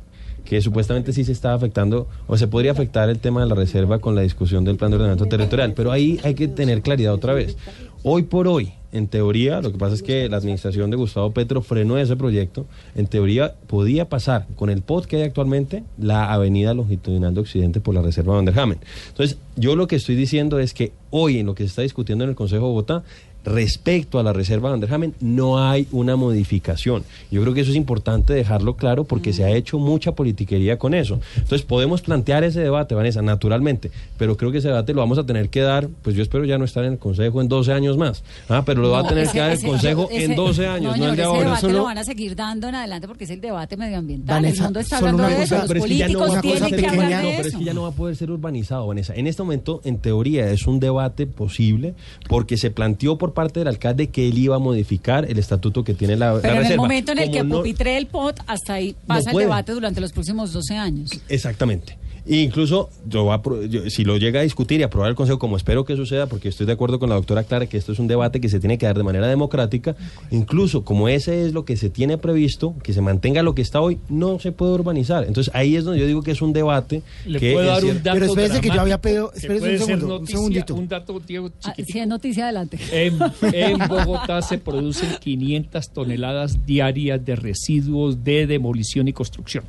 que supuestamente sí se estaba afectando o se podría afectar el tema de la reserva con la discusión del plan de ordenamiento territorial, pero ahí hay que tener claridad otra vez. Hoy por hoy, en teoría, lo que pasa es que la administración de Gustavo Petro frenó ese proyecto, en teoría podía pasar con el POT que hay actualmente la avenida longitudinal de Occidente por la reserva Van der Hamen. Entonces, yo lo que estoy diciendo es que hoy en lo que se está discutiendo en el Consejo de Bogotá, respecto a la reserva Van der Hamen, no hay una modificación. Yo creo que eso es importante dejarlo claro porque se ha hecho mucha politiquería con eso. Entonces podemos plantear ese debate, Vanessa, naturalmente, pero creo que ese debate lo vamos a tener que dar, pues yo espero ya no estar en el Consejo en 12 años más, ah, pero lo va a No, tener ese- que dar el ese- Consejo ese- en 12 años, no, señor, el de ese ahora. debate Solo- lo van a seguir dando en adelante porque es el debate medioambiental. el Vanessa, mundo está hablando de eso. cosa- Los es que no políticos tienen que hablar no, de pero es que ya no va a poder ser urbanizado, Vanessa. En este momento, en teoría, es un debate posible porque se planteó por parte del alcalde que él iba a modificar el estatuto que tiene la, la Pero en el momento en el Como que no- pupitre el POT, hasta ahí pasa el debate durante los próximos 12 años. Exactamente. E incluso yo, voy a pro- yo- si lo llega a discutir y aprobar el Consejo, como espero que suceda, porque estoy de acuerdo con la doctora Clara que esto es un debate que se tiene que dar de manera democrática, incluso como ese es lo que se tiene previsto, que se mantenga lo que está hoy, no se puede urbanizar. Entonces ahí es donde yo digo que es un debate Le que puedo es dar un dato Pero espérese que yo había pedido- espérese un segundito. Un dato, Diego, Ah, si es noticia, adelante. En, en Bogotá se producen 500 toneladas diarias de residuos de demolición y construcción.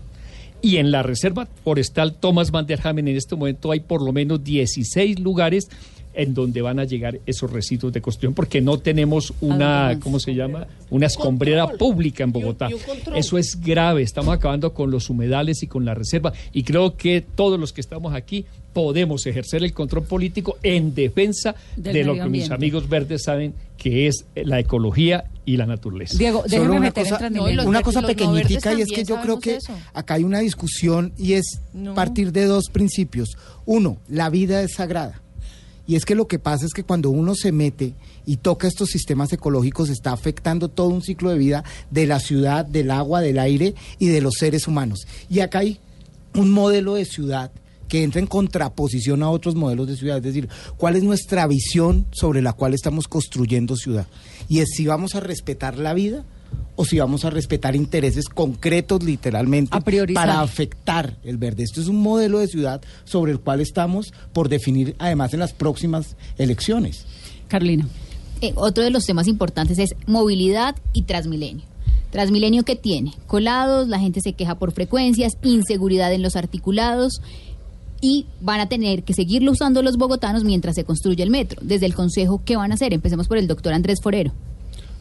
Y en la Reserva Forestal Thomas Van der Hamen en este momento hay por lo menos 16 lugares en donde van a llegar esos residuos de construcción porque no tenemos una, Además. ¿cómo se llama? Una escombrera pública en Bogotá. Eso es grave, estamos acabando con los humedales y con la reserva y creo que todos los que estamos aquí podemos ejercer el control político en defensa Del de lo que mis amigos verdes saben que es la ecología y la naturaleza. Diego, Solo déjeme una meter cosa, una no pequeñitica y es que yo creo que eso. acá hay una discusión y es No. partir de dos principios. Uno, la vida es sagrada. Y es que lo que pasa es que cuando uno se mete y toca estos sistemas ecológicos está afectando todo un ciclo de vida de la ciudad, del agua, del aire y de los seres humanos. Y acá hay un modelo de ciudad que entra en contraposición a otros modelos de ciudad, es decir, cuál es nuestra visión sobre la cual estamos construyendo ciudad. Y es si vamos a respetar la vida o si vamos a respetar intereses concretos literalmente para afectar el verde. Esto es un modelo de ciudad sobre el cual estamos por definir además en las próximas elecciones. Carolina. Eh, otro de los temas importantes es movilidad y Transmilenio. Transmilenio que tiene colados, la gente se queja por frecuencias, inseguridad en los articulados y van a tener que seguirlo usando los bogotanos mientras se construye el metro. Desde el Consejo, ¿qué van a hacer? Empecemos por el doctor Andrés Forero.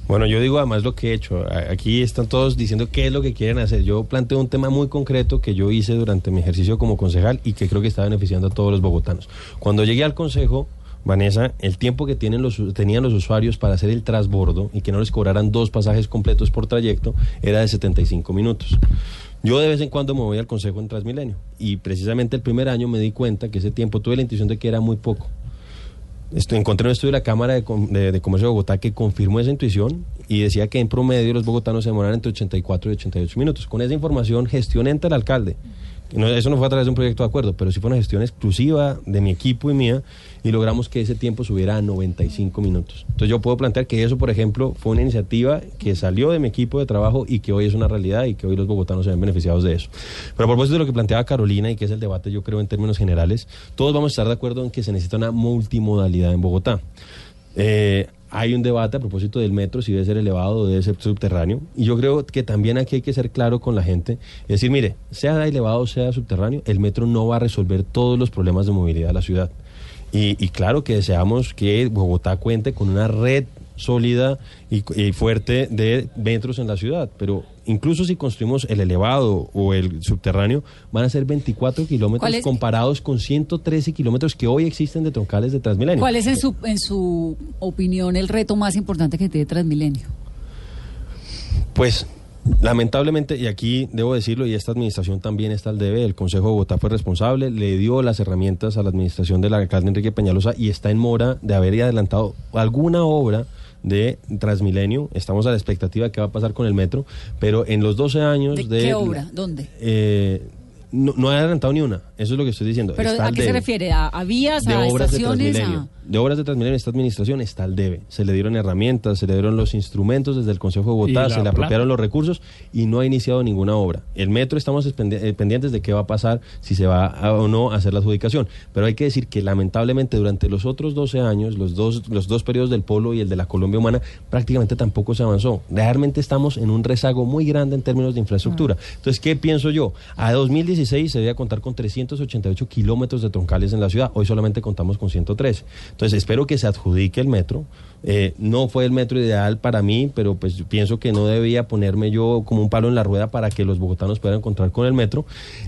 Bueno, yo digo además lo que he hecho. Aquí están todos diciendo qué es lo que quieren hacer. Yo planteo un tema muy concreto que yo hice durante mi ejercicio como concejal y que creo que está beneficiando a todos los bogotanos. Cuando llegué al consejo, Vanessa, el tiempo que tienen los, tenían los usuarios para hacer el transbordo y que no les cobraran dos pasajes completos por trayecto era de 75 minutos. Yo de vez en cuando me voy al consejo en Transmilenio y precisamente el primer año me di cuenta que ese tiempo tuve la intuición de que era muy poco. Esto, encontré un estudio de la Cámara de, de- Comercio de Bogotá que confirmó esa intuición y decía que en promedio los bogotanos se demoran entre 84 y 88 minutos. Con esa información gestioné ante el alcalde. No, eso no fue a través de un proyecto de acuerdo, pero sí fue una gestión exclusiva de mi equipo y mía y logramos que ese tiempo subiera a 95 minutos. Entonces yo puedo plantear que eso, por ejemplo, fue una iniciativa que salió de mi equipo de trabajo y que hoy es una realidad y que hoy los bogotanos se ven beneficiados de eso. Pero a propósito de lo que planteaba Carolina y que es el debate, yo creo en términos generales, todos vamos a estar de acuerdo en que se necesita una multimodalidad en Bogotá. Eh, hay un debate a propósito del metro, si debe ser elevado o debe ser subterráneo. Y yo creo que también aquí hay que ser claro con la gente. Es decir, mire, sea elevado o sea subterráneo, el metro no va a resolver todos los problemas de movilidad de la ciudad. Y, claro que deseamos que Bogotá cuente con una red sólida y, y fuerte de metros en la ciudad, pero incluso si construimos el elevado o el subterráneo, van a ser 24 kilómetros comparados con 113 kilómetros que hoy existen de troncales de Transmilenio. ¿Cuál es en su, en su opinión el reto más importante que tiene Transmilenio? Pues lamentablemente, y aquí debo decirlo, y esta administración también está al debe, el Consejo de Bogotá fue responsable, le dio las herramientas a la administración del alcalde Enrique Peñalosa y está en mora de haber adelantado alguna obra de Transmilenio. Estamos a la expectativa de qué va a pasar con el metro, pero en los 12 años ¿De de... qué obra? ¿Dónde? Eh, no, no he adelantado ni una, eso es lo que estoy diciendo. ¿Pero Está a qué se refiere? ¿A, a vías, de a obras de estaciones? Transmilenio. a- De obras de Transmilenio, esta administración está al debe. Se le dieron herramientas, se le dieron los instrumentos desde el Consejo de Bogotá, se le plata. apropiaron los recursos y no ha iniciado ninguna obra. El metro estamos eh, pendientes de qué va a pasar, si se va a- o no a hacer la adjudicación. Pero hay que decir que lamentablemente durante los otros 12 años, los dos, los dos periodos del Polo y el de la Colombia Humana, prácticamente tampoco se avanzó. Realmente estamos en un rezago muy grande en términos de infraestructura. Entonces, ¿qué pienso yo? A 2016 se debía contar con 388 kilómetros de troncales en la ciudad. Hoy solamente contamos con 113. Entonces, espero que se adjudique el metro. Eh, no fue el metro ideal para mí, pero pues pienso que no debía ponerme yo como un palo en la rueda para que los bogotanos puedan encontrar con el metro.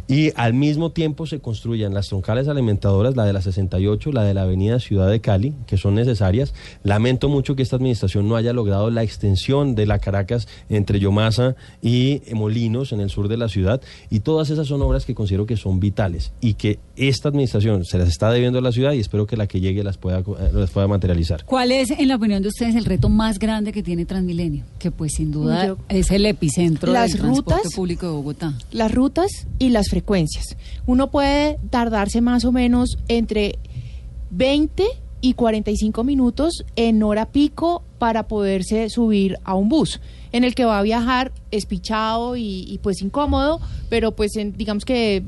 Y al mismo tiempo se construyan las troncales alimentadoras, la de la 68, la de la avenida Ciudad de Cali, que son necesarias. Lamento mucho que esta administración no haya logrado la extensión de la Caracas entre Yomasa y eh, Molinos en el sur de la ciudad. Y todas esas son obras que considero que son vitales y que esta administración se las está debiendo a la ciudad y espero que la que llegue las pueda, eh, las pueda materializar. ¿Cuál es, en la opinión de ustedes, el reto más grande que tiene Transmilenio? Que pues sin duda Yo- es el epicentro Las del transporte rutas- público de Bogotá. las rutas y las frecuencias. Uno puede tardarse más o menos entre 20 y 45 minutos en hora pico para poderse subir a un bus en el que va a viajar espichado y, y, pues incómodo, pero pues en- digamos que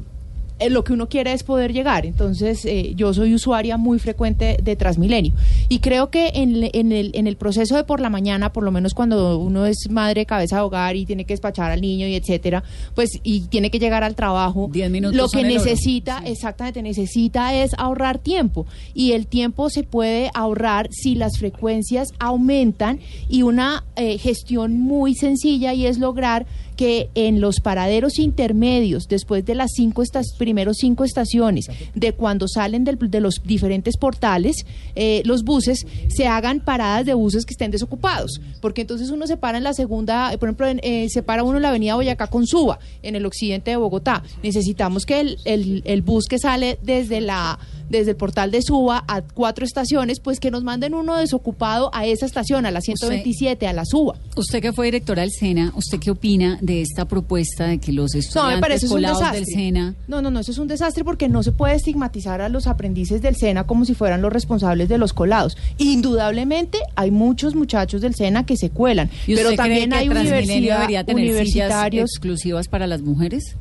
eh, lo que uno quiere es poder llegar. Entonces, eh, yo soy usuaria muy frecuente de Transmilenio. Y creo que en, en el, en el proceso de por la mañana, por lo menos cuando uno es madre cabeza de hogar y tiene que despachar al niño y etcétera, pues y tiene que llegar al trabajo, minutos lo que necesita, exactamente, necesita es ahorrar tiempo. Y el tiempo se puede ahorrar si las frecuencias aumentan y una eh, gestión muy sencilla y es lograr que en los paraderos intermedios, después de las cinco estas primeros cinco estaciones, de cuando salen del- de los diferentes portales, eh, los buses, se hagan paradas de buses que estén desocupados. Porque entonces uno se para en la segunda, eh, por ejemplo, en- eh, se para uno la avenida Boyacá con Suba, en el occidente de Bogotá. Necesitamos que el- el bus que sale desde la desde el portal de Suba a cuatro estaciones, pues que nos manden uno desocupado a esa estación, a la 127, a la Suba. Usted que fue directora del SENA, ¿usted qué opina de esta propuesta de que los No, estudiantes me parece es un colados del SENA No, no, no, eso es un desastre porque no se puede estigmatizar a los aprendices del SENA como si fueran los responsables de los colados. Indudablemente hay muchos muchachos del SENA que se cuelan, ¿Y usted pero también cree hay que Transmilenio universidad- debería tener sillas universitarios. exclusivas para las mujeres?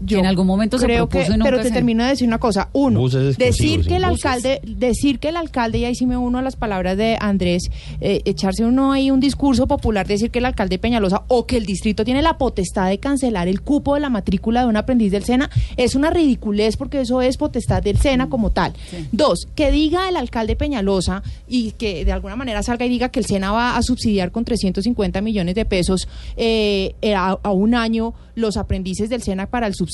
Yo en algún momento se creo propuso que, y nunca pero te se- termino de decir una cosa. Uno, decir que el Buses. alcalde, decir que el alcalde, y ahí sí me uno a las palabras de Andrés, eh, echarse uno ahí un discurso popular, decir que el alcalde de Peñalosa o que el distrito tiene la potestad de cancelar el cupo de la matrícula de un aprendiz del SENA, es una ridiculez porque eso es potestad del SENA como tal. Dos, que diga el alcalde Peñalosa y que de alguna manera salga y diga que el SENA va a subsidiar con 350 millones de pesos eh, eh, a, a un año los aprendices del SENA para el subsidio.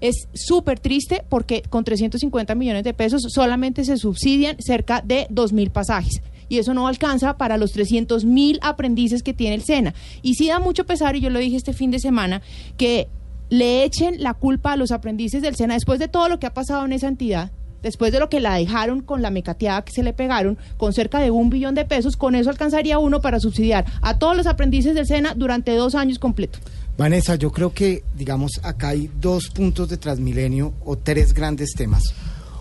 Es súper triste porque con 350 millones de pesos solamente se subsidian cerca de 2 mil pasajes. Y eso no alcanza para los 300 mil aprendices que tiene el SENA. Y sí da mucho pesar, y yo lo dije este fin de semana, que le echen la culpa a los aprendices del SENA después de todo lo que ha pasado en esa entidad. Después de lo que la dejaron con la mecateada que se le pegaron, con cerca de un billón de pesos, con eso alcanzaría uno para subsidiar a todos los aprendices del SENA durante dos años completos. Vanessa, yo creo que, digamos, acá hay dos puntos de Transmilenio o tres grandes temas.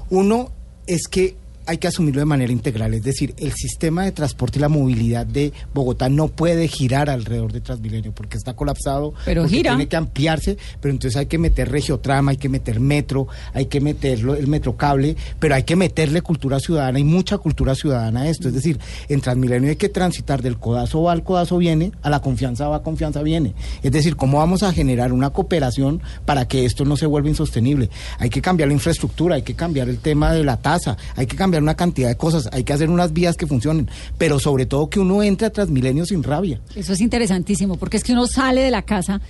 Uno es que hay que asumirlo de manera integral, es decir, el sistema de transporte y la movilidad de Bogotá no puede girar alrededor de Transmilenio porque está colapsado, Pero porque gira. tiene que ampliarse, pero entonces hay que meter regiotrama, hay que meter metro, hay que meterlo el metrocable, pero hay que meterle cultura ciudadana y mucha cultura ciudadana a esto, es decir, en Transmilenio hay que transitar del codazo va al codazo viene, a la confianza va, confianza viene. Es decir, cómo vamos a generar una cooperación para que esto no se vuelva insostenible. Hay que cambiar la infraestructura, hay que cambiar el tema de la tasa, hay que cambiar una cantidad de cosas, hay que hacer unas vías que funcionen, pero sobre todo que uno entre a Transmilenio sin rabia. Eso es interesantísimo, porque es que uno sale de la casa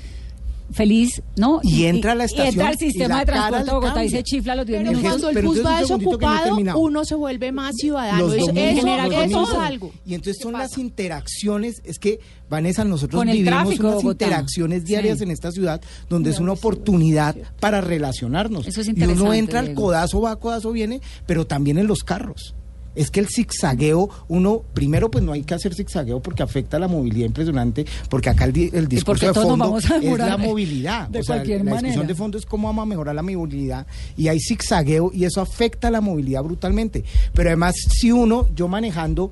feliz, ¿no? Y entra a la y entra estación al sistema de transporte de Bogotá y se chifla a los 10 Pero minutos. cuando el Pero bus va no desocupado, uno se vuelve más ciudadano. Domingos, eso- es algo. Y entonces son las interacciones, es que Vanessa, nosotros Con el vivimos tráfico unas Bogotá. interacciones diarias Sí. en esta ciudad donde es una oportunidad para relacionarnos. Eso es y uno interesante, entra al codazo va, codazo viene, pero también en los carros. Es que el zigzagueo, uno, primero pues no hay que hacer zigzagueo porque afecta la movilidad impresionante, porque acá el, di- el discurso de fondo es la movilidad. de o sea, cualquier la discusión manera. de fondo es cómo vamos a mejorar la movilidad y hay zigzagueo y eso afecta la movilidad brutalmente. Pero además, si uno, yo manejando,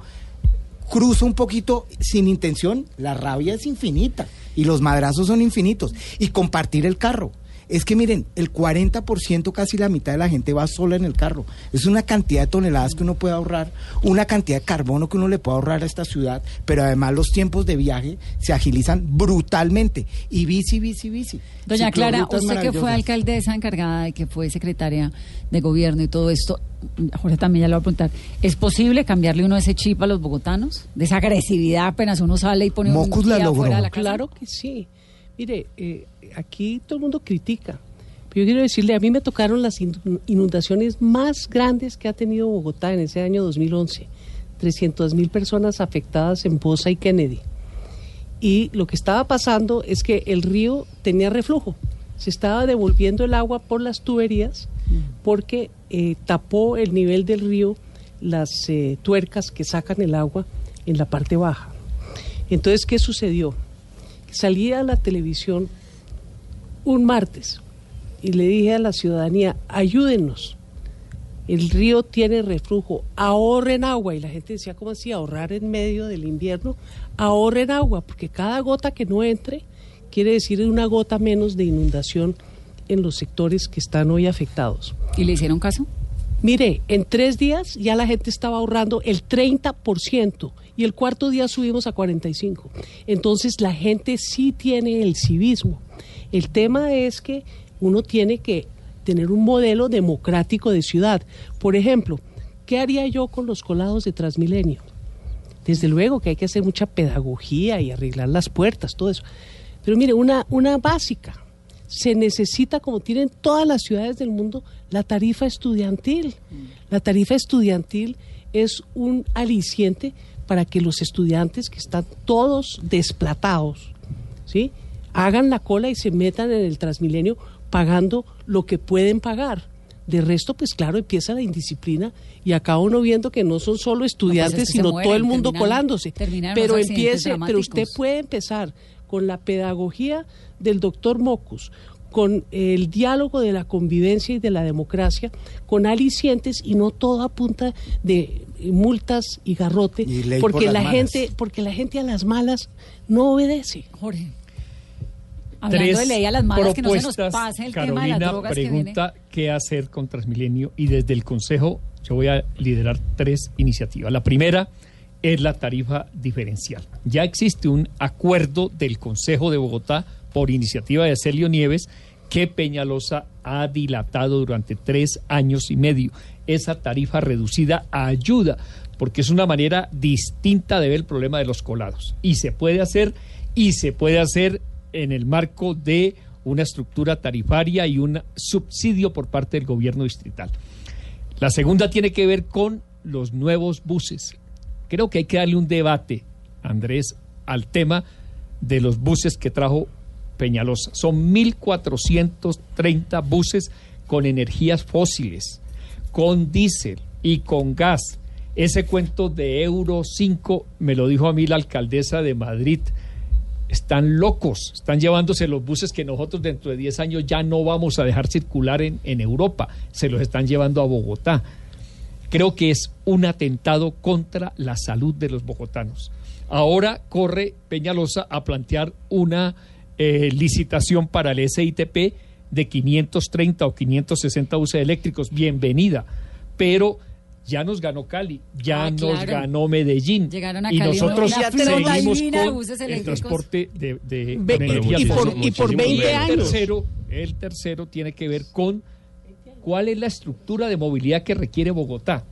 cruzo un poquito sin intención, la rabia es infinita y los madrazos son infinitos. Y compartir el carro. Es que miren, el 40%, casi la mitad de la gente va sola en el carro. Es una cantidad de toneladas que uno puede ahorrar, una cantidad de carbono que uno le puede ahorrar a esta ciudad, pero además los tiempos de viaje se agilizan brutalmente. Y bici, bici, bici. Doña Clara, usted que fue alcaldesa encargada y que fue secretaria de gobierno y todo esto, Jorge también ya le voy a preguntar, ¿es posible cambiarle uno ese chip a los bogotanos? De esa agresividad apenas uno sale y pone Mocus un la logró. afuera de la casa. Claro que sí. Mire, eh, aquí todo el mundo critica. Pero yo quiero decirle, a mí me tocaron las in- inundaciones más grandes que ha tenido Bogotá en ese año 2011. 300 mil personas afectadas en Poza y Kennedy. Y lo que estaba pasando es que el río tenía reflujo. Se estaba devolviendo el agua por las tuberías porque eh, tapó el nivel del río las eh, tuercas que sacan el agua en la parte baja. Entonces, ¿qué sucedió? Salí a la televisión un martes y le dije a la ciudadanía, ayúdenos. El río tiene reflujo, ahorren agua. Y la gente decía, ¿cómo así? Ahorrar en medio del invierno. Ahorren agua, porque cada gota que no entre quiere decir una gota menos de inundación en los sectores que están hoy afectados. ¿Y le hicieron caso? Mire, en tres días ya la gente estaba ahorrando el 30% y el cuarto día subimos a 45%. Entonces la gente sí tiene el civismo. El tema es que uno tiene que tener un modelo democrático de ciudad. Por ejemplo, ¿qué haría yo con los colados de Transmilenio? Desde luego que hay que hacer mucha pedagogía y arreglar las puertas, todo eso. Pero mire, una, una básica. Se necesita, como tienen todas las ciudades del mundo, la tarifa estudiantil. La tarifa estudiantil es un aliciente para que los estudiantes que están todos desplatados, ¿sí? hagan la cola y se metan en el Transmilenio pagando lo que pueden pagar. De resto, pues claro, empieza la indisciplina y acaba uno viendo que no son solo estudiantes, pues es que se sino mueren, todo el mundo terminan- colándose. terminan Pero empiece, pero usted puede empezar con la pedagogía del doctor Mocus, con el diálogo de la convivencia y de la democracia, con alicientes y no todo a punta de multas y garrote, Y ley por porque la malas. gente, porque la gente a las malas no obedece. Jorge. Hablando de ley a las malas, que no se nos pase el tema de Carolina las drogas que viene. pregunta qué hacer con Transmilenio y desde el Consejo yo voy a liderar tres iniciativas. La primera es la tarifa diferencial. Ya existe un acuerdo del Consejo de Bogotá por iniciativa de Celio Nieves que Peñalosa ha dilatado durante tres años y medio. Esa tarifa reducida ayuda porque es una manera distinta de ver el problema de los colados. Y se puede hacer, y se puede hacer en el marco de una estructura tarifaria y un subsidio por parte del gobierno distrital. La segunda tiene que ver con los nuevos buses. Creo que hay que darle un debate, Andrés, al tema de los buses que trajo Peñalosa. Son 1.430 buses con energías fósiles, con diésel y con gas. Ese cuento de Euro 5 me lo dijo a mí la alcaldesa de Madrid. Están locos, están llevándose los buses que nosotros dentro de 10 años ya no vamos a dejar circular en, en Europa, se los están llevando a Bogotá. Creo que es un atentado contra la salud de los bogotanos. Ahora corre Peñalosa a plantear una eh, licitación para el SITP de 530 o 560 buses eléctricos. Bienvenida. Pero ya nos ganó Cali, ya Ah, nos claro. ganó Medellín. Llegaron a y Cali nosotros flota seguimos de con el eléctricos. transporte de, de, Ve- y- energía y por- y por 20 el años. Tercero, el tercero tiene que ver con cuál es la estructura de movilidad que requiere Bogotá.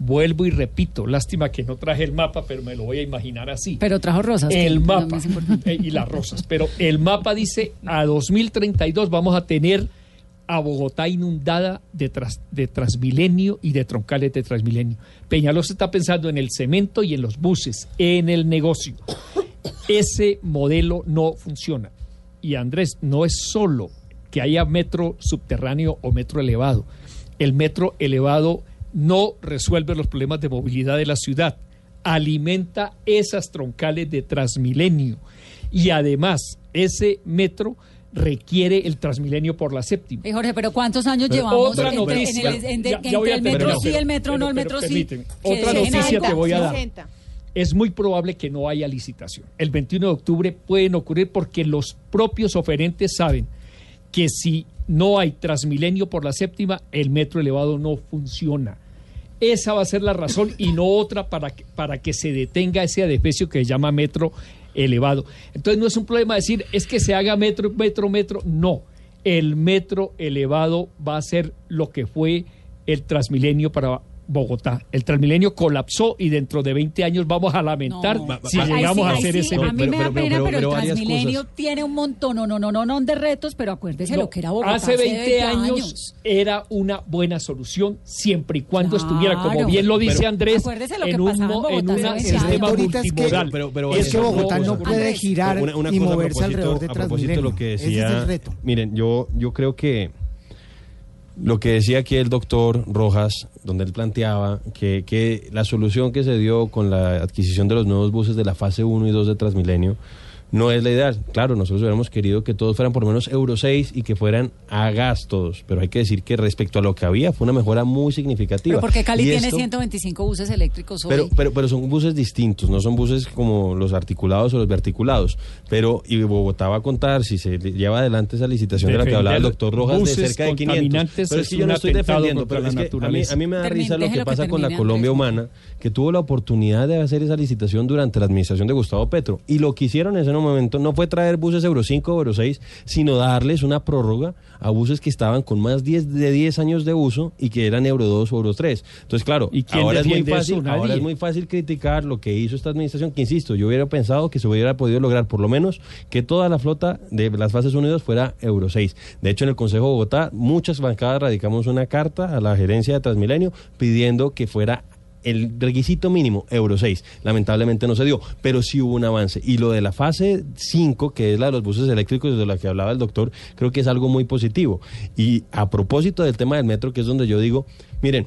Vuelvo y repito, lástima que no traje el mapa, pero me lo voy a imaginar así. Pero trajo rosas. El mapa eh, y las rosas. Pero el mapa dice a 2032 vamos a tener a Bogotá inundada de, tras- de Transmilenio y de troncales de Transmilenio. Peñalosa está pensando en el cemento y en los buses, en el negocio. Ese modelo no funciona. Y Andrés, no es solo que haya metro subterráneo o metro elevado. El metro elevado no resuelve los problemas de movilidad de la ciudad, alimenta esas troncales de Transmilenio y además ese metro requiere el Transmilenio por la séptima. Eh, Jorge, pero ¿cuántos años Pero llevamos otra entre, noticia. en el, en de- Ya- entre ya el metro terminar, sí, pero- el metro pero- no, el pero metro sí? Otra noticia te voy a dar. Es muy probable que no haya licitación. El 21 de octubre pueden ocurrir porque los propios oferentes saben que si no hay Transmilenio por la séptima, el metro elevado no funciona. Esa va a ser la razón y no otra para que, para que se detenga ese adefesio que se llama metro elevado. Entonces no es un problema decir es que se haga metro, metro, metro. No, el metro elevado va a ser lo que fue el Transmilenio para Bogotá. El Transmilenio colapsó y dentro de 20 años vamos a lamentar si Ahí llegamos sí, a hacer sí, ese A mí me da pena, pero, el Transmilenio tiene un montón, no, no, no, no, no de retos, pero acuérdese No, lo que era Bogotá hace 20 años, era una buena solución siempre y cuando Claro. estuviera, como bien lo dice Pero Andrés, acuérdese lo que en un, en en Bogotá un hace 20 sistema es que- multimodal. pero- pero es Bogotá no no puede girar Una- una y moverse alrededor de a propósito de Transmilenio. lo que es decía, el reto. miren, yo, yo creo que lo que decía aquí el doctor Rojas, donde él planteaba que, que la solución que se dio con la adquisición de los nuevos buses de la fase 1 y 2 de Transmilenio no es la ideal. Claro, nosotros hubiéramos querido que todos fueran por lo menos Euro 6 y que fueran a gas todos, pero hay que decir que respecto a lo que había fue una mejora muy significativa. Pero porque Cali Y tiene esto- 125 buses eléctricos hoy. pero, pero, pero son buses distintos, no son buses como los articulados o los verticulados. Pero, y Bogotá va a contar, si se le- lleva adelante esa licitación de la que hablaba el doctor Rojas, de cerca de 500. contaminantes Pero es es que yo no estoy defendiendo, pero la es que a mí, a mí me da risa lo que pasa con la Colombia humana, que tuvo la oportunidad de hacer esa licitación durante la administración de Gustavo Petro. Y lo que hicieron en momento no fue traer buses Euro 5 o Euro 6, sino darles una prórroga a buses que estaban con más 10 de 10 años de uso y que eran Euro 2 o Euro 3. Entonces, claro, ¿Y quién ahora es muy fácil, ahora es muy fácil criticar lo que hizo esta administración, que insisto, yo hubiera pensado que se hubiera podido lograr por lo menos que toda la flota de las fases unidas fuera Euro 6. De hecho, en el Consejo de Bogotá, muchas bancadas radicamos una carta a la gerencia de Transmilenio pidiendo que fuera el requisito mínimo, Euro 6. Lamentablemente no se dio, pero sí hubo un avance. Y lo de la fase 5, que es la de los buses eléctricos de la que hablaba el doctor, creo que es algo muy positivo. Y a propósito del tema del metro, que es donde yo digo, miren,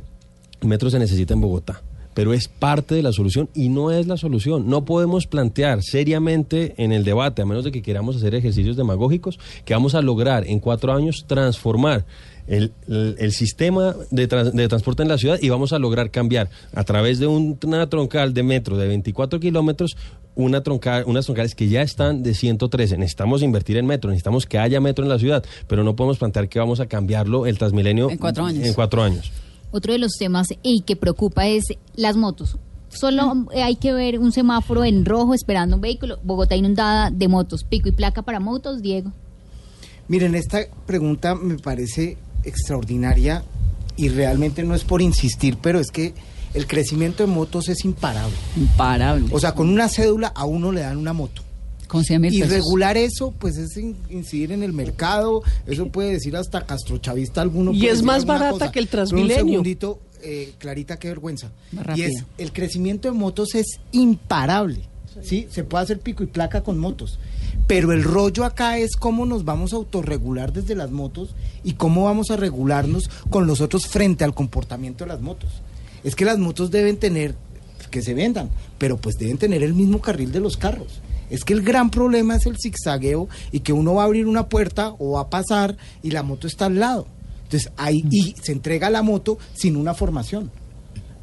el metro se necesita en Bogotá, pero es parte de la solución y no es la solución. No podemos plantear seriamente en el debate, a menos de que queramos hacer ejercicios demagógicos, que vamos a lograr en cuatro años transformar el, el- el sistema de, trans- de transporte en la ciudad y vamos a lograr cambiar a través de un- una troncal de metro de 24 kilómetros una troncal, unas troncales que ya están de 113. Necesitamos invertir en metro, necesitamos que haya metro en la ciudad, pero no podemos plantear que vamos a cambiarlo el Transmilenio En cuatro años. En cuatro años. Otro de los temas y que preocupa es las motos. Solo hay que ver un semáforo en rojo esperando un vehículo. Bogotá inundada de motos. Pico y placa para motos, Diego. Miren, esta pregunta me parece extraordinaria y realmente no es por insistir, pero es que el crecimiento de motos es imparable. Imparable. O sea, con una cédula a uno le dan una moto. Con 100 mil Y regular eso, pues es in- incidir en el mercado, eso puede decir hasta castrochavista alguno. Y es más barata cosa. que el Pero Transmilenio. Un segundito, eh, Clarita, qué vergüenza. Y es, el crecimiento de motos es imparable, ¿sí? Se puede hacer pico y placa con motos. Pero el rollo acá es cómo nos vamos a autorregular desde las motos y cómo vamos a regularnos con los otros frente al comportamiento de las motos. Es que las motos deben tener, que se vendan, pero pues deben tener el mismo carril de los carros. Es que el gran problema es el zigzagueo y que uno va a abrir una puerta o va a pasar y la moto está al lado. Entonces ahí y se entrega la moto sin una formación.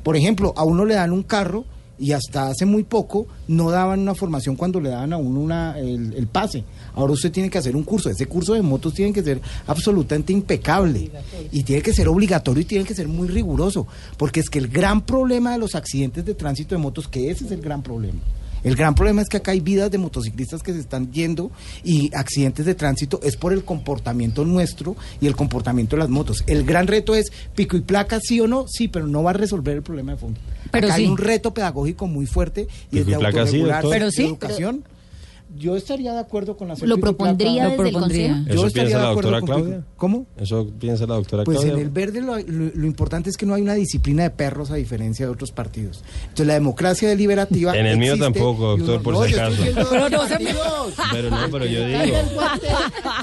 Por ejemplo, a uno le dan un carro y hasta hace muy poco no daban una formación cuando le daban a uno una, el, el pase. Ahora usted tiene que hacer un curso. Ese curso de motos tiene que ser absolutamente impecable y tiene que ser obligatorio y tiene que ser muy riguroso. Porque es que el gran problema de los accidentes de tránsito de motos, que ese es el gran problema. El gran problema es que acá hay vidas de motociclistas que se están yendo y accidentes de tránsito es por el comportamiento nuestro y el comportamiento de las motos. El gran reto es pico y placa, sí o no, sí, pero no va a resolver el problema de fondo. Pero acá sí. hay un reto pedagógico muy fuerte y es de autorregularse. Pero sí, educación. Yo estaría de acuerdo con hacer ¿Lo propondría Lo desde el propondría. Consejo? Yo ¿Eso estaría piensa de la acuerdo doctora con Claudia? ¿Cómo? ¿Eso piensa la doctora Pues Claudia? en el verde lo, lo- lo importante es que no hay una disciplina de perros a diferencia de otros partidos. Entonces la democracia deliberativa. En el mío tampoco, doctor, uno- por no, si acaso. Pero no se-. Pero no, pero yo digo. el.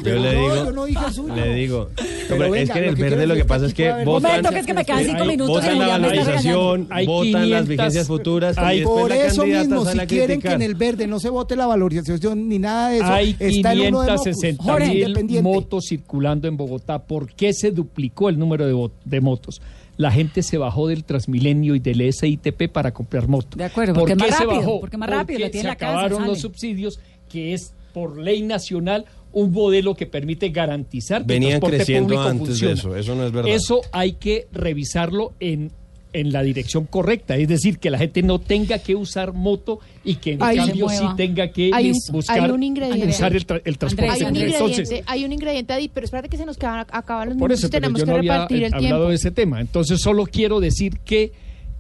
Yo le no, digo. yo no dije suyo. Le digo. Pero Hombre, venga, es que en lo el verde lo que pasa es que votan, Momento, que es que me quedan cinco Hay- minutos. votan la valorización, votan las 500 vigencias futuras Por la eso mismo, si quieren que en el verde no se vote la valorización ni nada de eso, Hay está el uno de Mocus, 560 Jorge, mil motos circulando en Bogotá. ¿Por qué se duplicó el número de, de motos? La gente se bajó del Transmilenio y del SITP para comprar motos. De acuerdo, ¿Por porque es qué más se rápido, bajó? porque más rápido, lo tiene se la casa, acabaron sale. los subsidios, que es por ley nacional un modelo que permite garantizar que Venían el transporte creciendo público antes de funciona. eso, eso no es verdad. Eso hay que revisarlo en en la dirección correcta, es decir, que la gente no tenga que usar moto y que en Ahí cambio sí tenga que Hay un- buscar hay un ingrediente. usar el, tra- el transporte Hay un Entonces, hay un ingrediente, Adi, pero espérate que se nos acaban, acaban los por minutos eso tenemos yo que no había repartir eh, el hablado tiempo. de ese tema. Entonces solo quiero decir que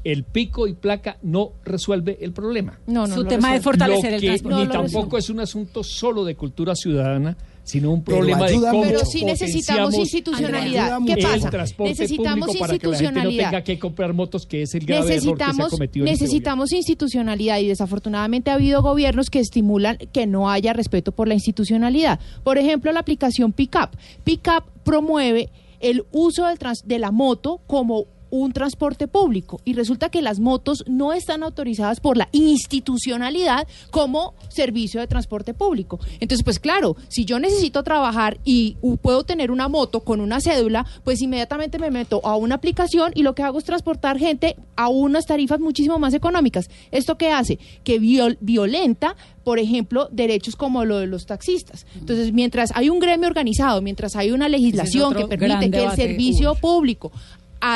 el pico y placa no resuelve el problema. No, no Su tema resuelve. es fortalecer Lo el transporte. ni No tampoco resuelve. es un asunto solo de cultura ciudadana, sino un problema de cómo Pero sí necesitamos institucionalidad. ¿Qué pasa? Necesitamos que no institucionalidad. tenga que comprar motos, que es el grave error que se ha necesitamos, cometido este necesitamos institucionalidad y desafortunadamente ha habido gobiernos que estimulan que no haya respeto por la institucionalidad. Por ejemplo, la aplicación Pickup. Pickup promueve el uso del trans- de la moto como un transporte público y resulta que las motos no están autorizadas por la institucionalidad como servicio de transporte público. Entonces, pues claro, si yo necesito trabajar y puedo tener una moto con una cédula, pues inmediatamente me meto a una aplicación y lo que hago es transportar gente a unas tarifas muchísimo más económicas. ¿Esto qué hace? Que viol- violenta por ejemplo, derechos como lo de los taxistas. Entonces, mientras hay un gremio organizado, mientras hay una legislación que permite que el servicio público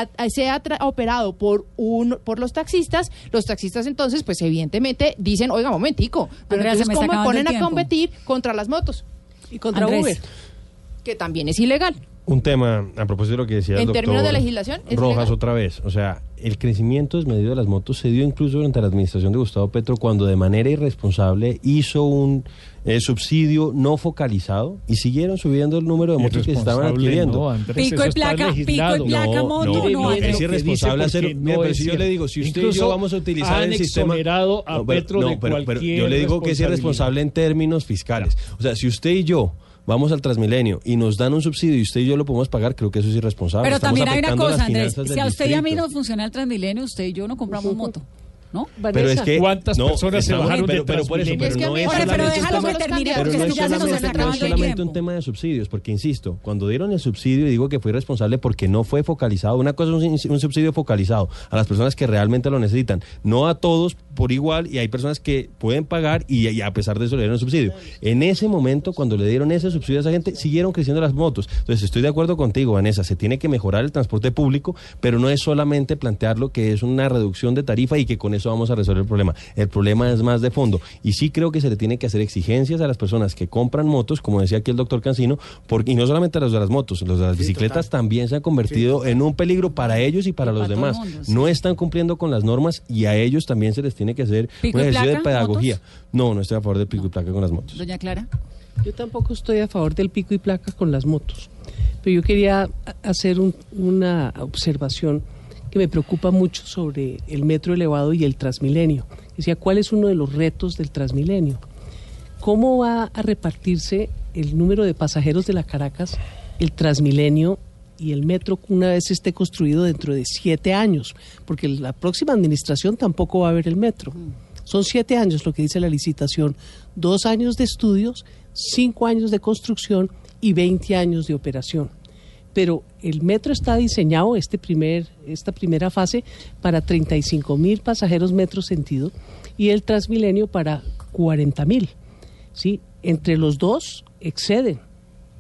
a- a- sea operado por un por los taxistas, los taxistas entonces, pues evidentemente dicen, oiga, momentico, pero Andrea, entonces cómo me ponen a competir contra las motos y contra Andrés. Uber. que también es ilegal. Un tema, a propósito de lo que decía el En doctor términos de legislación, es Rojas legal. otra vez. O sea, el crecimiento desmedido de las motos se dio incluso durante la administración de Gustavo Petro cuando de manera irresponsable hizo un eh, subsidio no focalizado y siguieron subiendo el número de motos que se estaban adquiriendo. no, Andrés, Pico y placa, pico y placa, moto, no, mire, no, mire es que irresponsable hacer. mira, no pero es si yo le digo, si usted y yo vamos a utilizar han el sistema. a No, pero- Petro no, de pero- yo le digo que es irresponsable en términos fiscales. O sea, si usted y yo vamos al Transmilenio y nos dan un subsidio y usted y yo lo podemos pagar, creo que eso es irresponsable. Pero Estamos también hay una cosa, Andrés. Si a usted y a mí no funciona el Transmilenio, usted y yo no compramos moto. ¿No? Pero es que ¿Cuántas no, personas se bajaron pero, pero por eso, pero Es que no es Jorge, pero solamente un déjalo tema- que termine, pero porque no es es que ya se nos solamente, está no es acabando el solamente tiempo. un tema de subsidios, porque insisto, cuando dieron el subsidio, y digo que fue irresponsable porque no fue focalizado. Una cosa es un, un subsidio focalizado a las personas que realmente lo necesitan, no a todos por igual, y hay personas que pueden pagar y, y a pesar de eso le dieron el subsidio. En ese momento, cuando le dieron ese subsidio a esa gente, siguieron creciendo las motos. Entonces, estoy de acuerdo contigo, Vanessa, se tiene que mejorar el transporte público, pero no es solamente plantearlo que es una reducción de tarifa y que con eso vamos a resolver el problema. El problema es más de fondo. Y sí creo que se le tiene que hacer exigencias a las personas que compran motos, como decía aquí el doctor Cancino, porque, y no solamente a los de las motos, los de las bicicletas también se han convertido en un peligro para ellos y para Y los para demás. mundo, sí. No están cumpliendo con las normas y a ellos también se les tiene que hacer ¿Pico un y ejercicio de pedagogía. motos? No, no estoy a favor del pico y placa con las motos. Doña Clara. Yo tampoco estoy a favor del pico y placa con las motos, pero yo quería hacer un- una observación que me preocupa mucho sobre el metro elevado y el Transmilenio. Decía, ¿cuál es uno de los retos del Transmilenio? ¿Cómo va a repartirse el número de pasajeros de la Caracas, el Transmilenio y el metro una vez esté construido dentro de siete años? Porque la próxima administración tampoco va a haber el metro. Son siete años lo que dice la licitación, dos años de estudios, cinco años de construcción y 20 años de operación. Pero el metro está diseñado, este primer, esta primera fase, para 35 mil pasajeros metro sentido y el Transmilenio para 40 mil. ¿sí? Entre los dos exceden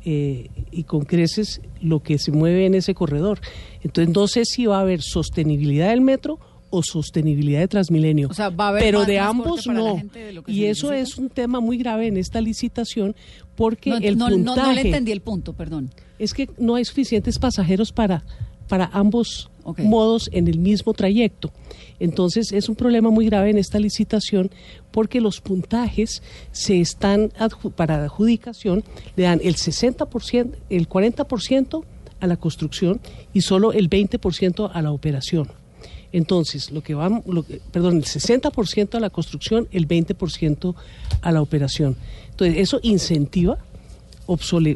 eh, y con creces lo que se mueve en ese corredor. Entonces no sé si va a haber sostenibilidad del metro o sostenibilidad de Transmilenio. O sea, va a haber pero de ambos no. de Y eso es un tema muy grave en esta licitación porque No, el no, no, puntaje no le entendí el punto, perdón. es que no hay suficientes pasajeros para, para ambos modos en el mismo trayecto. Entonces es un problema muy grave en esta licitación porque los puntajes se están adju- para adjudicación le dan el 60%, el 40% a la construcción y solo el 20% a la operación. Entonces, lo que va, lo perdón, el 60% a la construcción, el 20% a la operación. Entonces, eso incentiva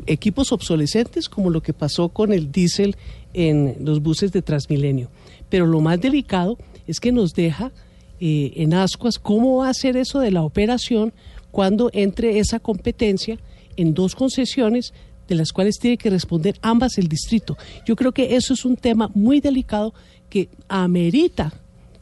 equipos obsolescentes como lo que pasó con el diésel en los buses de Transmilenio. Pero lo más delicado es que nos deja eh, en ascuas cómo va a ser eso de la operación cuando entre esa competencia en dos concesiones las cuales tiene que responder ambas el distrito. Yo creo que eso es un tema muy delicado que amerita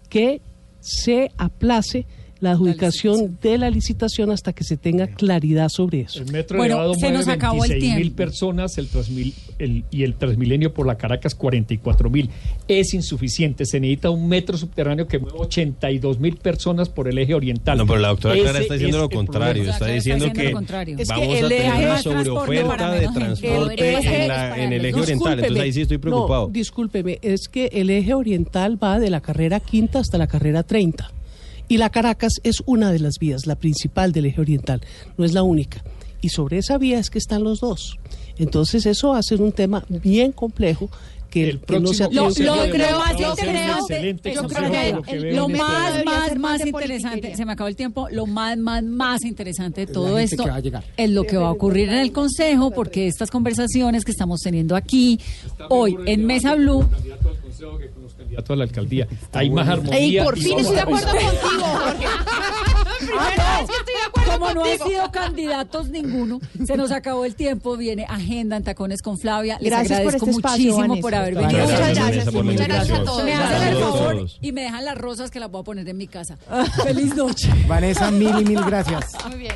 que se aplace la adjudicación de la licitación hasta que se tenga claridad sobre eso. El metro Bueno, elevado se nos acabó el 26 mil personas el Transmil- el- y el Transmilenio por la Caracas 44 mil. Es insuficiente. Se necesita un metro subterráneo que mueva 82 mil personas por el eje oriental. No, pero la doctora Clara está diciendo es lo contrario. Está diciendo que Es que vamos a tener una sobreoferta de transporte en, la- en el eje oriental. Entonces ahí sí estoy No, preocupado. discúlpeme, es que el eje oriental va de la carrera quinta hasta la carrera 30. Y la Caracas es una de las vías, la principal del eje oriental, no es la única. Y sobre esa vía es que están los dos. Entonces eso va a ser un tema bien complejo que, El que no se próximo Lo, lo creo más Democracia es un interesante. excelente yo consejo creo que lo en este más, más, más más interesante, se me acabó el tiempo, lo más, más, más interesante de todo esto es lo que va a ocurrir en el Consejo, porque estas conversaciones que estamos teniendo aquí, hoy en Mesa Blue, candidato a la alcaldía. Hay más armonía. Ey, por fin estoy de a acuerdo contigo, Jorge. Primera vez que estoy de acuerdo como no han contigo. sido candidatos ninguno, se nos acabó el tiempo, viene Agenda en Tacones con Flavia. Les Gracias por agradezco este espacio, muchísimo Vanessa. por haber venido. Muchas Gracias, gracias. Por Muchas gracias a invitación. todos. Me hacen el a favor todos. y me dejan las rosas que las voy a poner en mi casa. Feliz noche. Vanessa, mil y mil gracias. Muy bien.